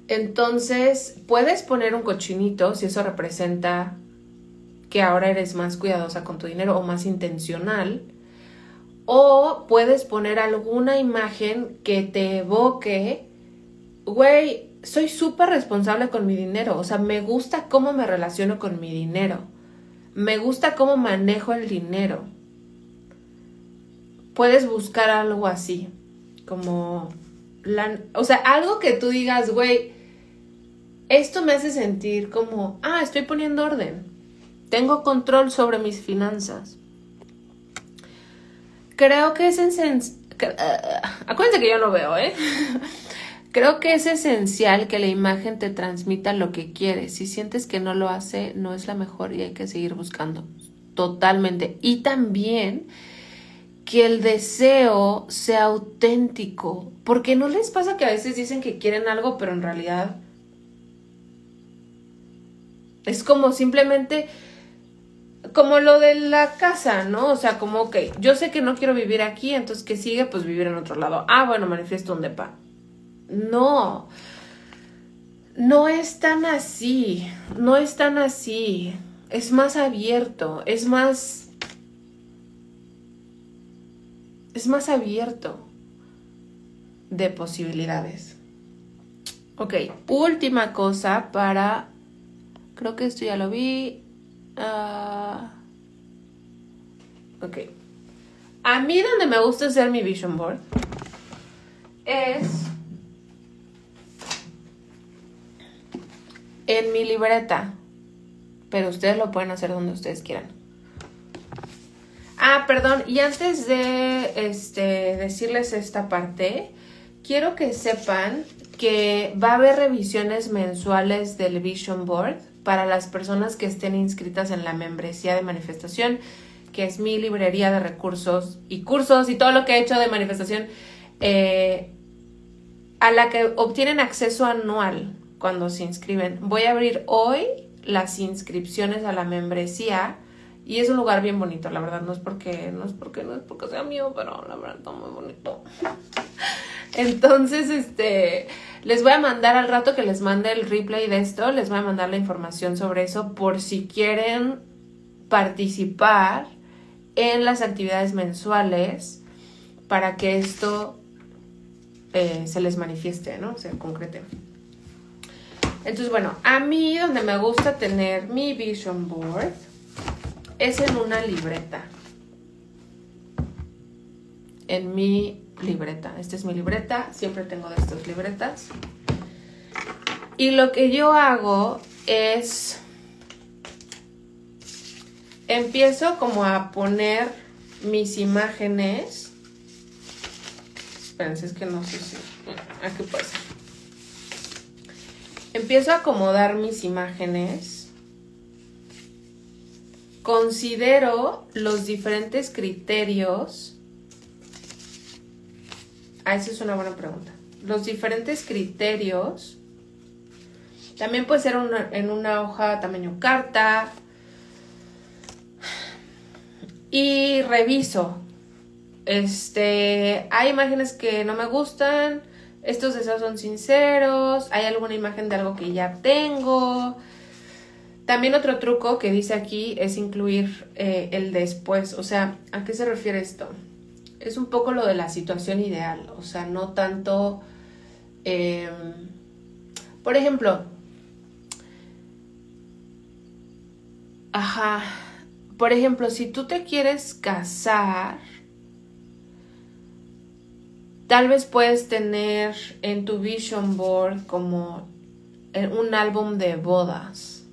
Entonces, puedes poner un cochinito si eso representa que ahora eres más cuidadosa con tu dinero o más intencional. O puedes poner alguna imagen que te evoque, güey, soy súper responsable con mi dinero, o sea, me gusta cómo me relaciono con mi dinero, me gusta cómo manejo el dinero. Puedes buscar algo así, como, o sea, algo que tú digas, güey, esto me hace sentir como, ah, estoy poniendo orden, tengo control sobre mis finanzas. Creo que es en... Uh, acuérdense que yo no veo, ¿eh? [LAUGHS] Creo que es esencial que la imagen te transmita lo que quieres. Si sientes que no lo hace, no es la mejor y hay que seguir buscando. Totalmente. Y también que el deseo sea auténtico. Porque no les pasa que a veces dicen que quieren algo, pero en realidad es como simplemente como lo de la casa, ¿no? O sea, como, que yo sé que no quiero vivir aquí, entonces que sigue, pues vivir en otro lado. Ah, bueno, manifiesto un depa. No, no es tan así, no es tan así, es más abierto, es más... Es más abierto de posibilidades. Ok, última cosa para... Creo que esto ya lo vi. Uh, ok. A mí donde me gusta hacer mi vision board es en mi libreta. Pero ustedes lo pueden hacer donde ustedes quieran. Ah, perdón, y antes de este, decirles esta parte, quiero que sepan que va a haber revisiones mensuales del Vision Board para las personas que estén inscritas en la membresía de manifestación, que es mi librería de recursos y cursos y todo lo que he hecho de manifestación, eh, a la que obtienen acceso anual cuando se inscriben. Voy a abrir hoy las inscripciones a la membresía y es un lugar bien bonito, la verdad, no es porque no es porque no es porque sea mío, pero la verdad está muy bonito. [LAUGHS] Entonces, este les voy a mandar al rato que les mande el replay de esto, les voy a mandar la información sobre eso por si quieren participar en las actividades mensuales para que esto eh, se les manifieste, ¿no? Se concrete. Entonces, bueno, a mí donde me gusta tener mi vision board es en una libreta. En mi libreta. Esta es mi libreta. Siempre tengo de estas libretas. Y lo que yo hago es... Empiezo como a poner mis imágenes. Espérense, es que no sé si... Aquí puede ser empiezo a acomodar mis imágenes, considero los diferentes criterios. Ah, esa es una buena pregunta. Los diferentes criterios. También puede ser en una hoja tamaño carta. Y reviso. Este, hay imágenes que no me gustan, estos deseos son sinceros, hay alguna imagen de algo que ya tengo. También otro truco que dice aquí es incluir eh, el después, o sea, ¿a qué se refiere esto? Es un poco lo de la situación ideal, o sea, no tanto... Em, por ejemplo, ajá, por ejemplo, si tú te quieres casar, Tal vez puedes tener en tu vision board como un álbum de bodas.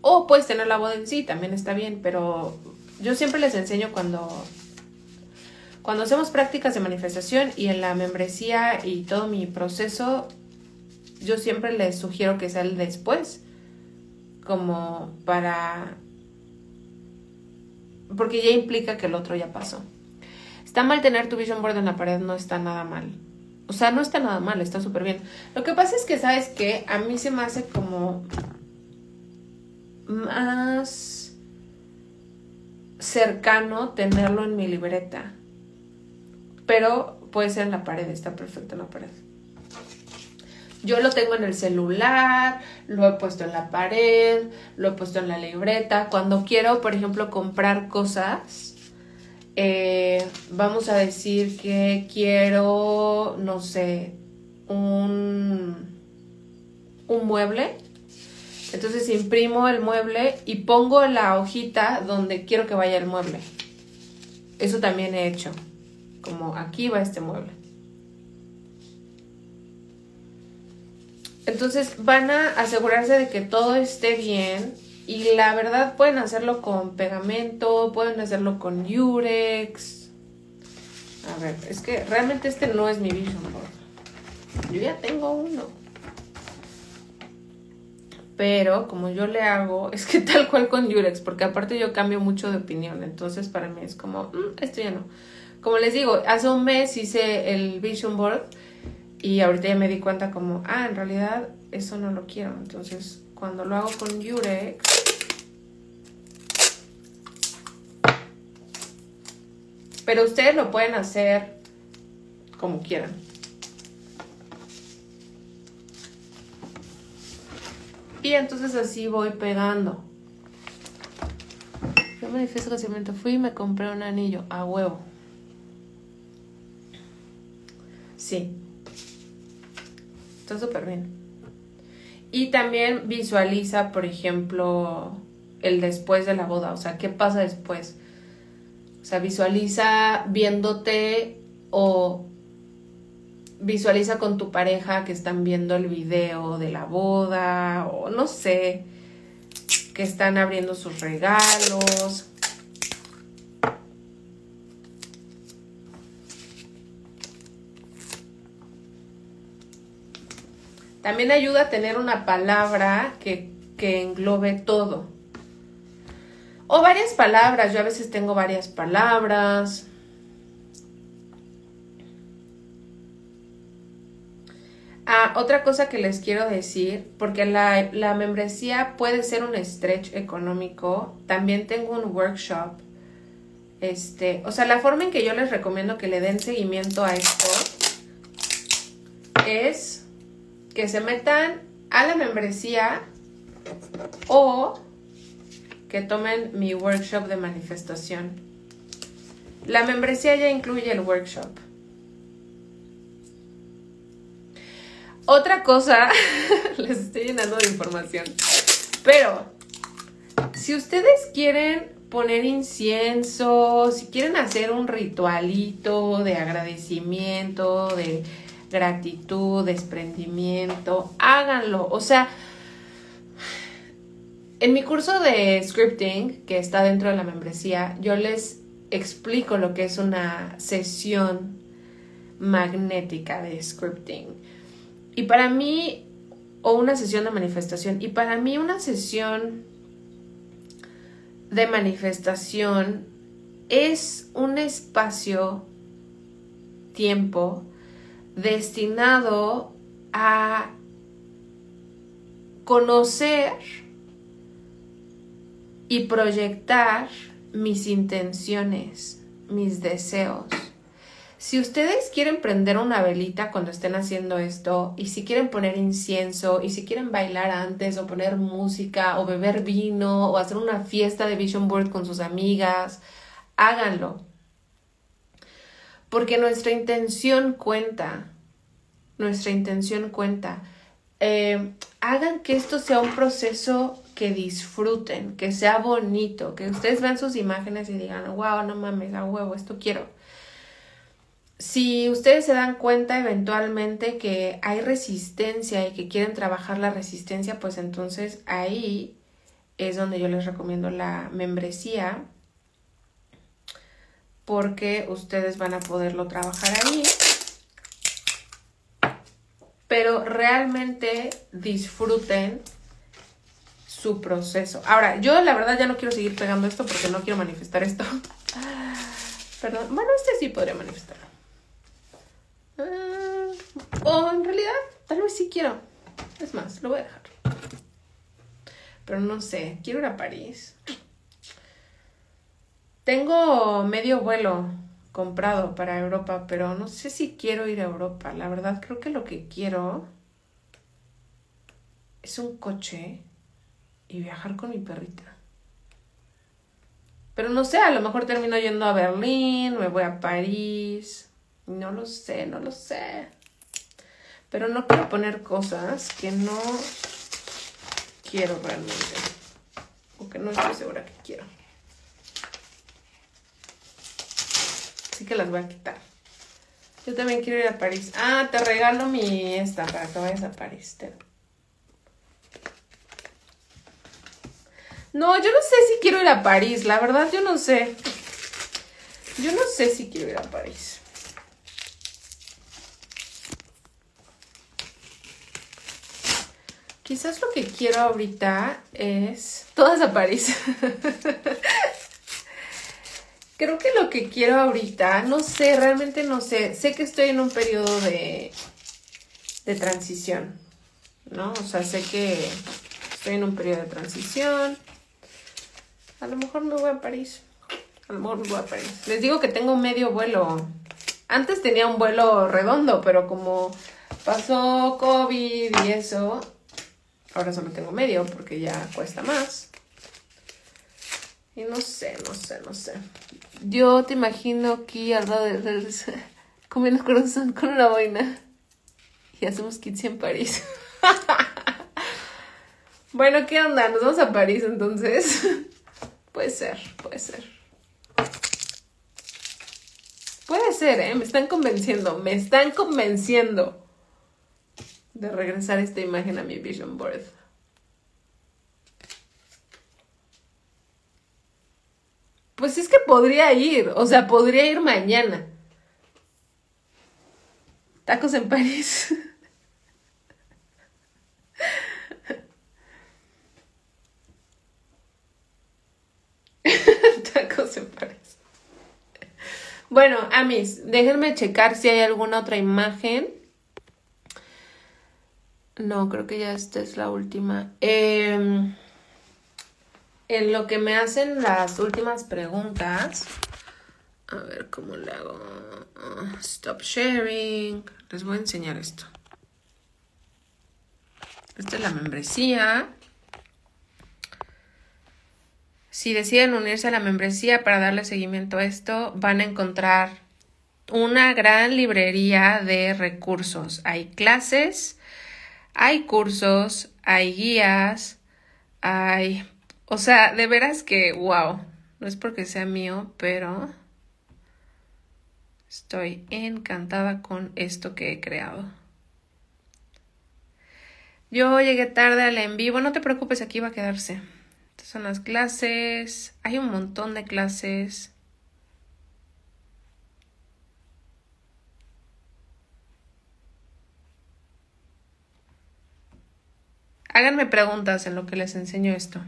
O puedes tener la boda en sí, también está bien, pero yo siempre les enseño cuando cuando hacemos prácticas de manifestación y en la membresía y todo mi proceso, yo siempre les sugiero que sea el después, como para... porque ya implica que el otro ya pasó. Está mal tener tu vision board en la pared, no está nada mal. O sea, no está nada mal, está súper bien. Lo que pasa es que, ¿sabes qué? A mí se me hace como más cercano tenerlo en mi libreta pero puede ser en la pared, está perfecto en la pared. Yo lo tengo en el celular, lo he puesto en la pared, lo he puesto en la libreta. Cuando quiero, por ejemplo, comprar cosas, eh, vamos a decir que quiero, no sé, un, un mueble. Entonces imprimo el mueble y pongo la hojita donde quiero que vaya el mueble. Eso también he hecho como aquí va este mueble. Entonces van a asegurarse de que todo esté bien y la verdad pueden hacerlo con pegamento, pueden hacerlo con Yurex. A ver, es que realmente este no es mi vision board. Yo ya tengo uno. Pero como yo le hago, [LAUGHS] es que tal cual con Yurex, porque aparte yo cambio mucho de opinión. Entonces para mí es como, mm, esto ya no. Como les digo, hace un mes hice el vision board y ahorita ya me di cuenta como, ah, en realidad eso no lo quiero. Entonces, cuando lo hago con Yurex, pero ustedes lo pueden hacer como quieran. Y entonces así voy pegando. Yo me manifiesto que fui y me compré un anillo a huevo. Sí. Está súper bien. Y también visualiza, por ejemplo, el después de la boda. O sea, ¿qué pasa después? O sea, visualiza viéndote o visualiza con tu pareja que están viendo el video de la boda o no sé, que están abriendo sus regalos. También ayuda a tener una palabra que, englobe todo. O varias palabras. Yo a veces tengo varias palabras. Ah, otra cosa que les quiero decir, porque la, la, membresía puede ser un stretch económico, también tengo un workshop. Este, o sea, la forma en que yo les recomiendo que le den seguimiento a esto es que se metan a la membresía o que tomen mi workshop de manifestación. La membresía ya incluye el workshop. Otra cosa, [LAUGHS] les estoy llenando de información, pero si ustedes quieren poner incienso, si quieren hacer un ritualito de agradecimiento, de gratitud, desprendimiento, háganlo. O sea, en mi curso de scripting, que está dentro de la membresía, yo les explico lo que es una sesión magnética de scripting. Y para mí, o una sesión de manifestación, y para mí una sesión de manifestación es un espacio, tiempo, destinado a conocer y proyectar mis intenciones, mis deseos. Si ustedes quieren prender una velita cuando estén haciendo esto, y si quieren poner incienso, y si quieren bailar antes, o poner música, o beber vino, o hacer una fiesta de Vision Board con sus amigas, háganlo porque nuestra intención cuenta, nuestra intención cuenta. Eh, hagan que esto sea un proceso que disfruten, que sea bonito, que ustedes vean sus imágenes y digan, wow, no mames, a huevo, esto quiero. si ustedes se dan cuenta eventualmente que hay resistencia y que quieren trabajar la resistencia, pues entonces ahí es donde yo les recomiendo la membresía porque ustedes van a poderlo trabajar ahí. Pero realmente disfruten su proceso. Ahora, yo la verdad ya no quiero seguir pegando esto porque no quiero manifestar esto. [LAUGHS] Perdón. Bueno, este sí podría manifestarlo. Ah, o en realidad, tal vez sí quiero. Es más, lo voy a dejar. Pero no sé, quiero ir a París. Tengo medio vuelo comprado para Europa, pero no sé si quiero ir a Europa. La verdad, creo que lo que quiero es un coche y viajar con mi perrita. Pero no sé, a lo mejor termino yendo a Berlín, me voy a París. No lo sé, no lo sé. Pero no quiero poner cosas que no quiero realmente. O que no estoy segura que quiero. Así que las voy a quitar. Yo también quiero ir a París. Ah, te regalo mi esta para que vayas a París. No, yo no sé si quiero ir a París. La verdad, yo no sé. Yo no sé si quiero ir a París. Quizás lo que quiero ahorita es todas a París. [LAUGHS] Creo que lo que quiero ahorita, no sé, realmente no sé. Sé que estoy en un periodo de, de transición, ¿no? O sea, sé que estoy en un periodo de transición. A lo mejor me voy a París. A lo mejor me voy a París. Les digo que tengo medio vuelo. Antes tenía un vuelo redondo, pero como pasó COVID y eso, ahora solo tengo medio porque ya cuesta más. Y no sé, no sé, no sé. Yo te imagino aquí al lado de [LAUGHS] comiendo corazón con una boina. Y hacemos kits en París. [LAUGHS] bueno, ¿qué onda? Nos vamos a París entonces. [LAUGHS] puede ser, puede ser. Puede ser, ¿eh? Me están convenciendo, me están convenciendo de regresar esta imagen a mi vision board. Pues es que podría ir, o sea, podría ir mañana. Tacos en París. [LAUGHS] Tacos en París. Bueno, Amis, déjenme checar si hay alguna otra imagen. No, creo que ya esta es la última. Eh, en lo que me hacen las últimas preguntas, a ver cómo le hago. Stop sharing. Les voy a enseñar esto. Esta es la membresía. Si deciden unirse a la membresía para darle seguimiento a esto, van a encontrar una gran librería de recursos. Hay clases, hay cursos, hay guías, hay o sea, de veras que, wow, no es porque sea mío, pero estoy encantada con esto que he creado. Yo llegué tarde al en vivo, no te preocupes, aquí va a quedarse. Estas son las clases, hay un montón de clases. Háganme preguntas en lo que les enseño esto.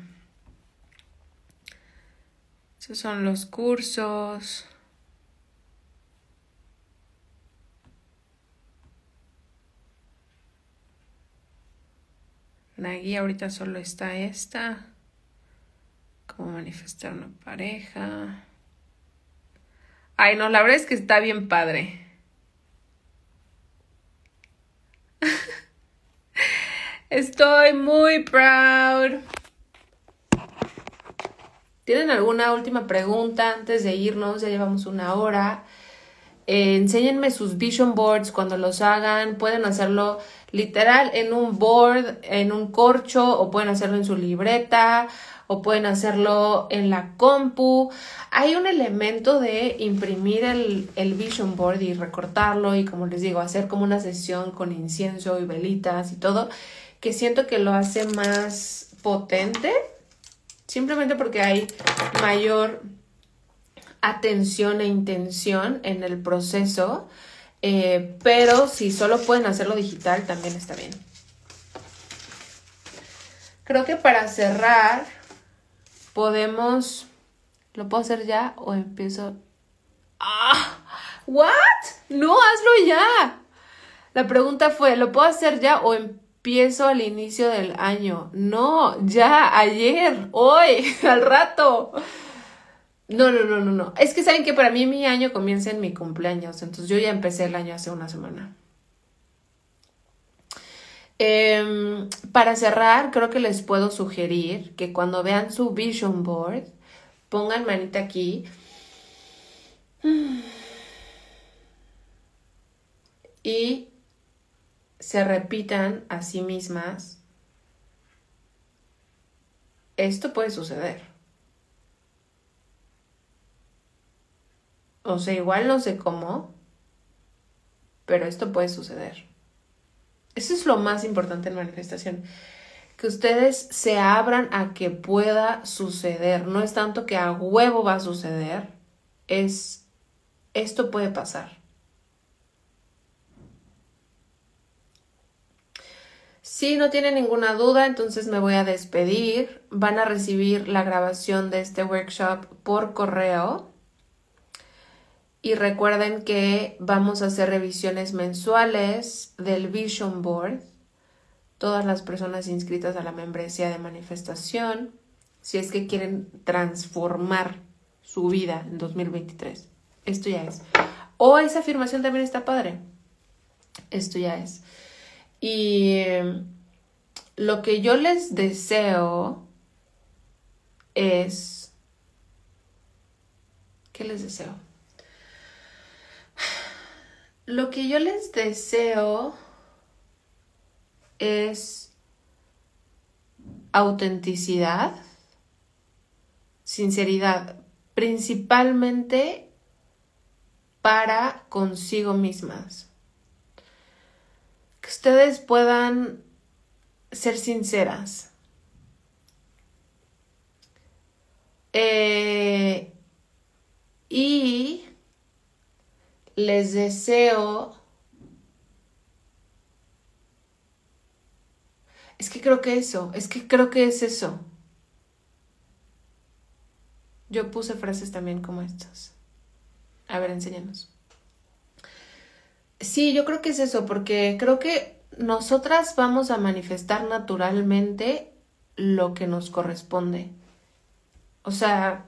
Estos son los cursos. La guía ahorita solo está esta. Cómo manifestar una pareja. Ay, no, la verdad es que está bien padre. [LAUGHS] Estoy muy proud. ¿Tienen alguna última pregunta antes de irnos? Ya llevamos una hora. Eh, enséñenme sus vision boards cuando los hagan. Pueden hacerlo literal en un board, en un corcho, o pueden hacerlo en su libreta, o pueden hacerlo en la compu. Hay un elemento de imprimir el, el vision board y recortarlo y como les digo, hacer como una sesión con incienso y velitas y todo, que siento que lo hace más potente, simplemente porque hay mayor atención e intención en el proceso, eh, pero si solo pueden hacerlo digital también está bien. Creo que para cerrar podemos... ¿Lo puedo hacer ya o empiezo? ¡Ah! ¿What? No, hazlo ya. La pregunta fue, ¿lo puedo hacer ya o empiezo al inicio del año? No, ya, ayer, hoy, [LAUGHS] al rato. No, no, no, no, no. Es que saben que para mí mi año comienza en mi cumpleaños, entonces yo ya empecé el año hace una semana. Em, para cerrar, creo que les puedo sugerir que cuando vean su vision board, pongan manita aquí. Y se repitan a sí mismas. Esto puede suceder. O sea, igual no sé cómo, pero esto puede suceder. Eso es lo más importante en manifestación. Que ustedes se abran a que pueda suceder. No es tanto que a huevo va a suceder. Es, esto puede pasar. Si no tienen ninguna duda, entonces me voy a despedir. Van a recibir la grabación de este workshop por correo. Y recuerden que vamos a hacer revisiones mensuales del Vision Board. Todas las personas inscritas a la membresía de manifestación, si es que quieren transformar su vida en 2023. Esto ya es. O esa afirmación también está padre. Esto ya es. Y lo que yo les deseo es... ¿Qué les deseo? Lo que yo les deseo es autenticidad, sinceridad, principalmente para consigo mismas. Que ustedes puedan ser sinceras. Eh, y les deseo... Es que creo que eso, es que creo que es eso. Yo puse frases también como estas. A ver, enséñanos. Sí, yo creo que es eso, porque creo que nosotras vamos a manifestar naturalmente lo que nos corresponde. O sea,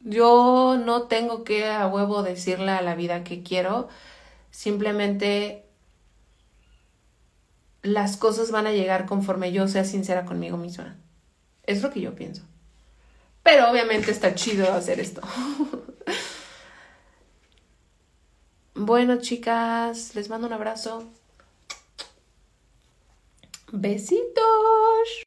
yo no tengo que a huevo decirle a la vida que quiero, simplemente las cosas van a llegar conforme yo sea sincera conmigo misma. Es lo que yo pienso. Pero obviamente está chido hacer esto. [LAUGHS] bueno, chicas, les mando un abrazo. Besitos.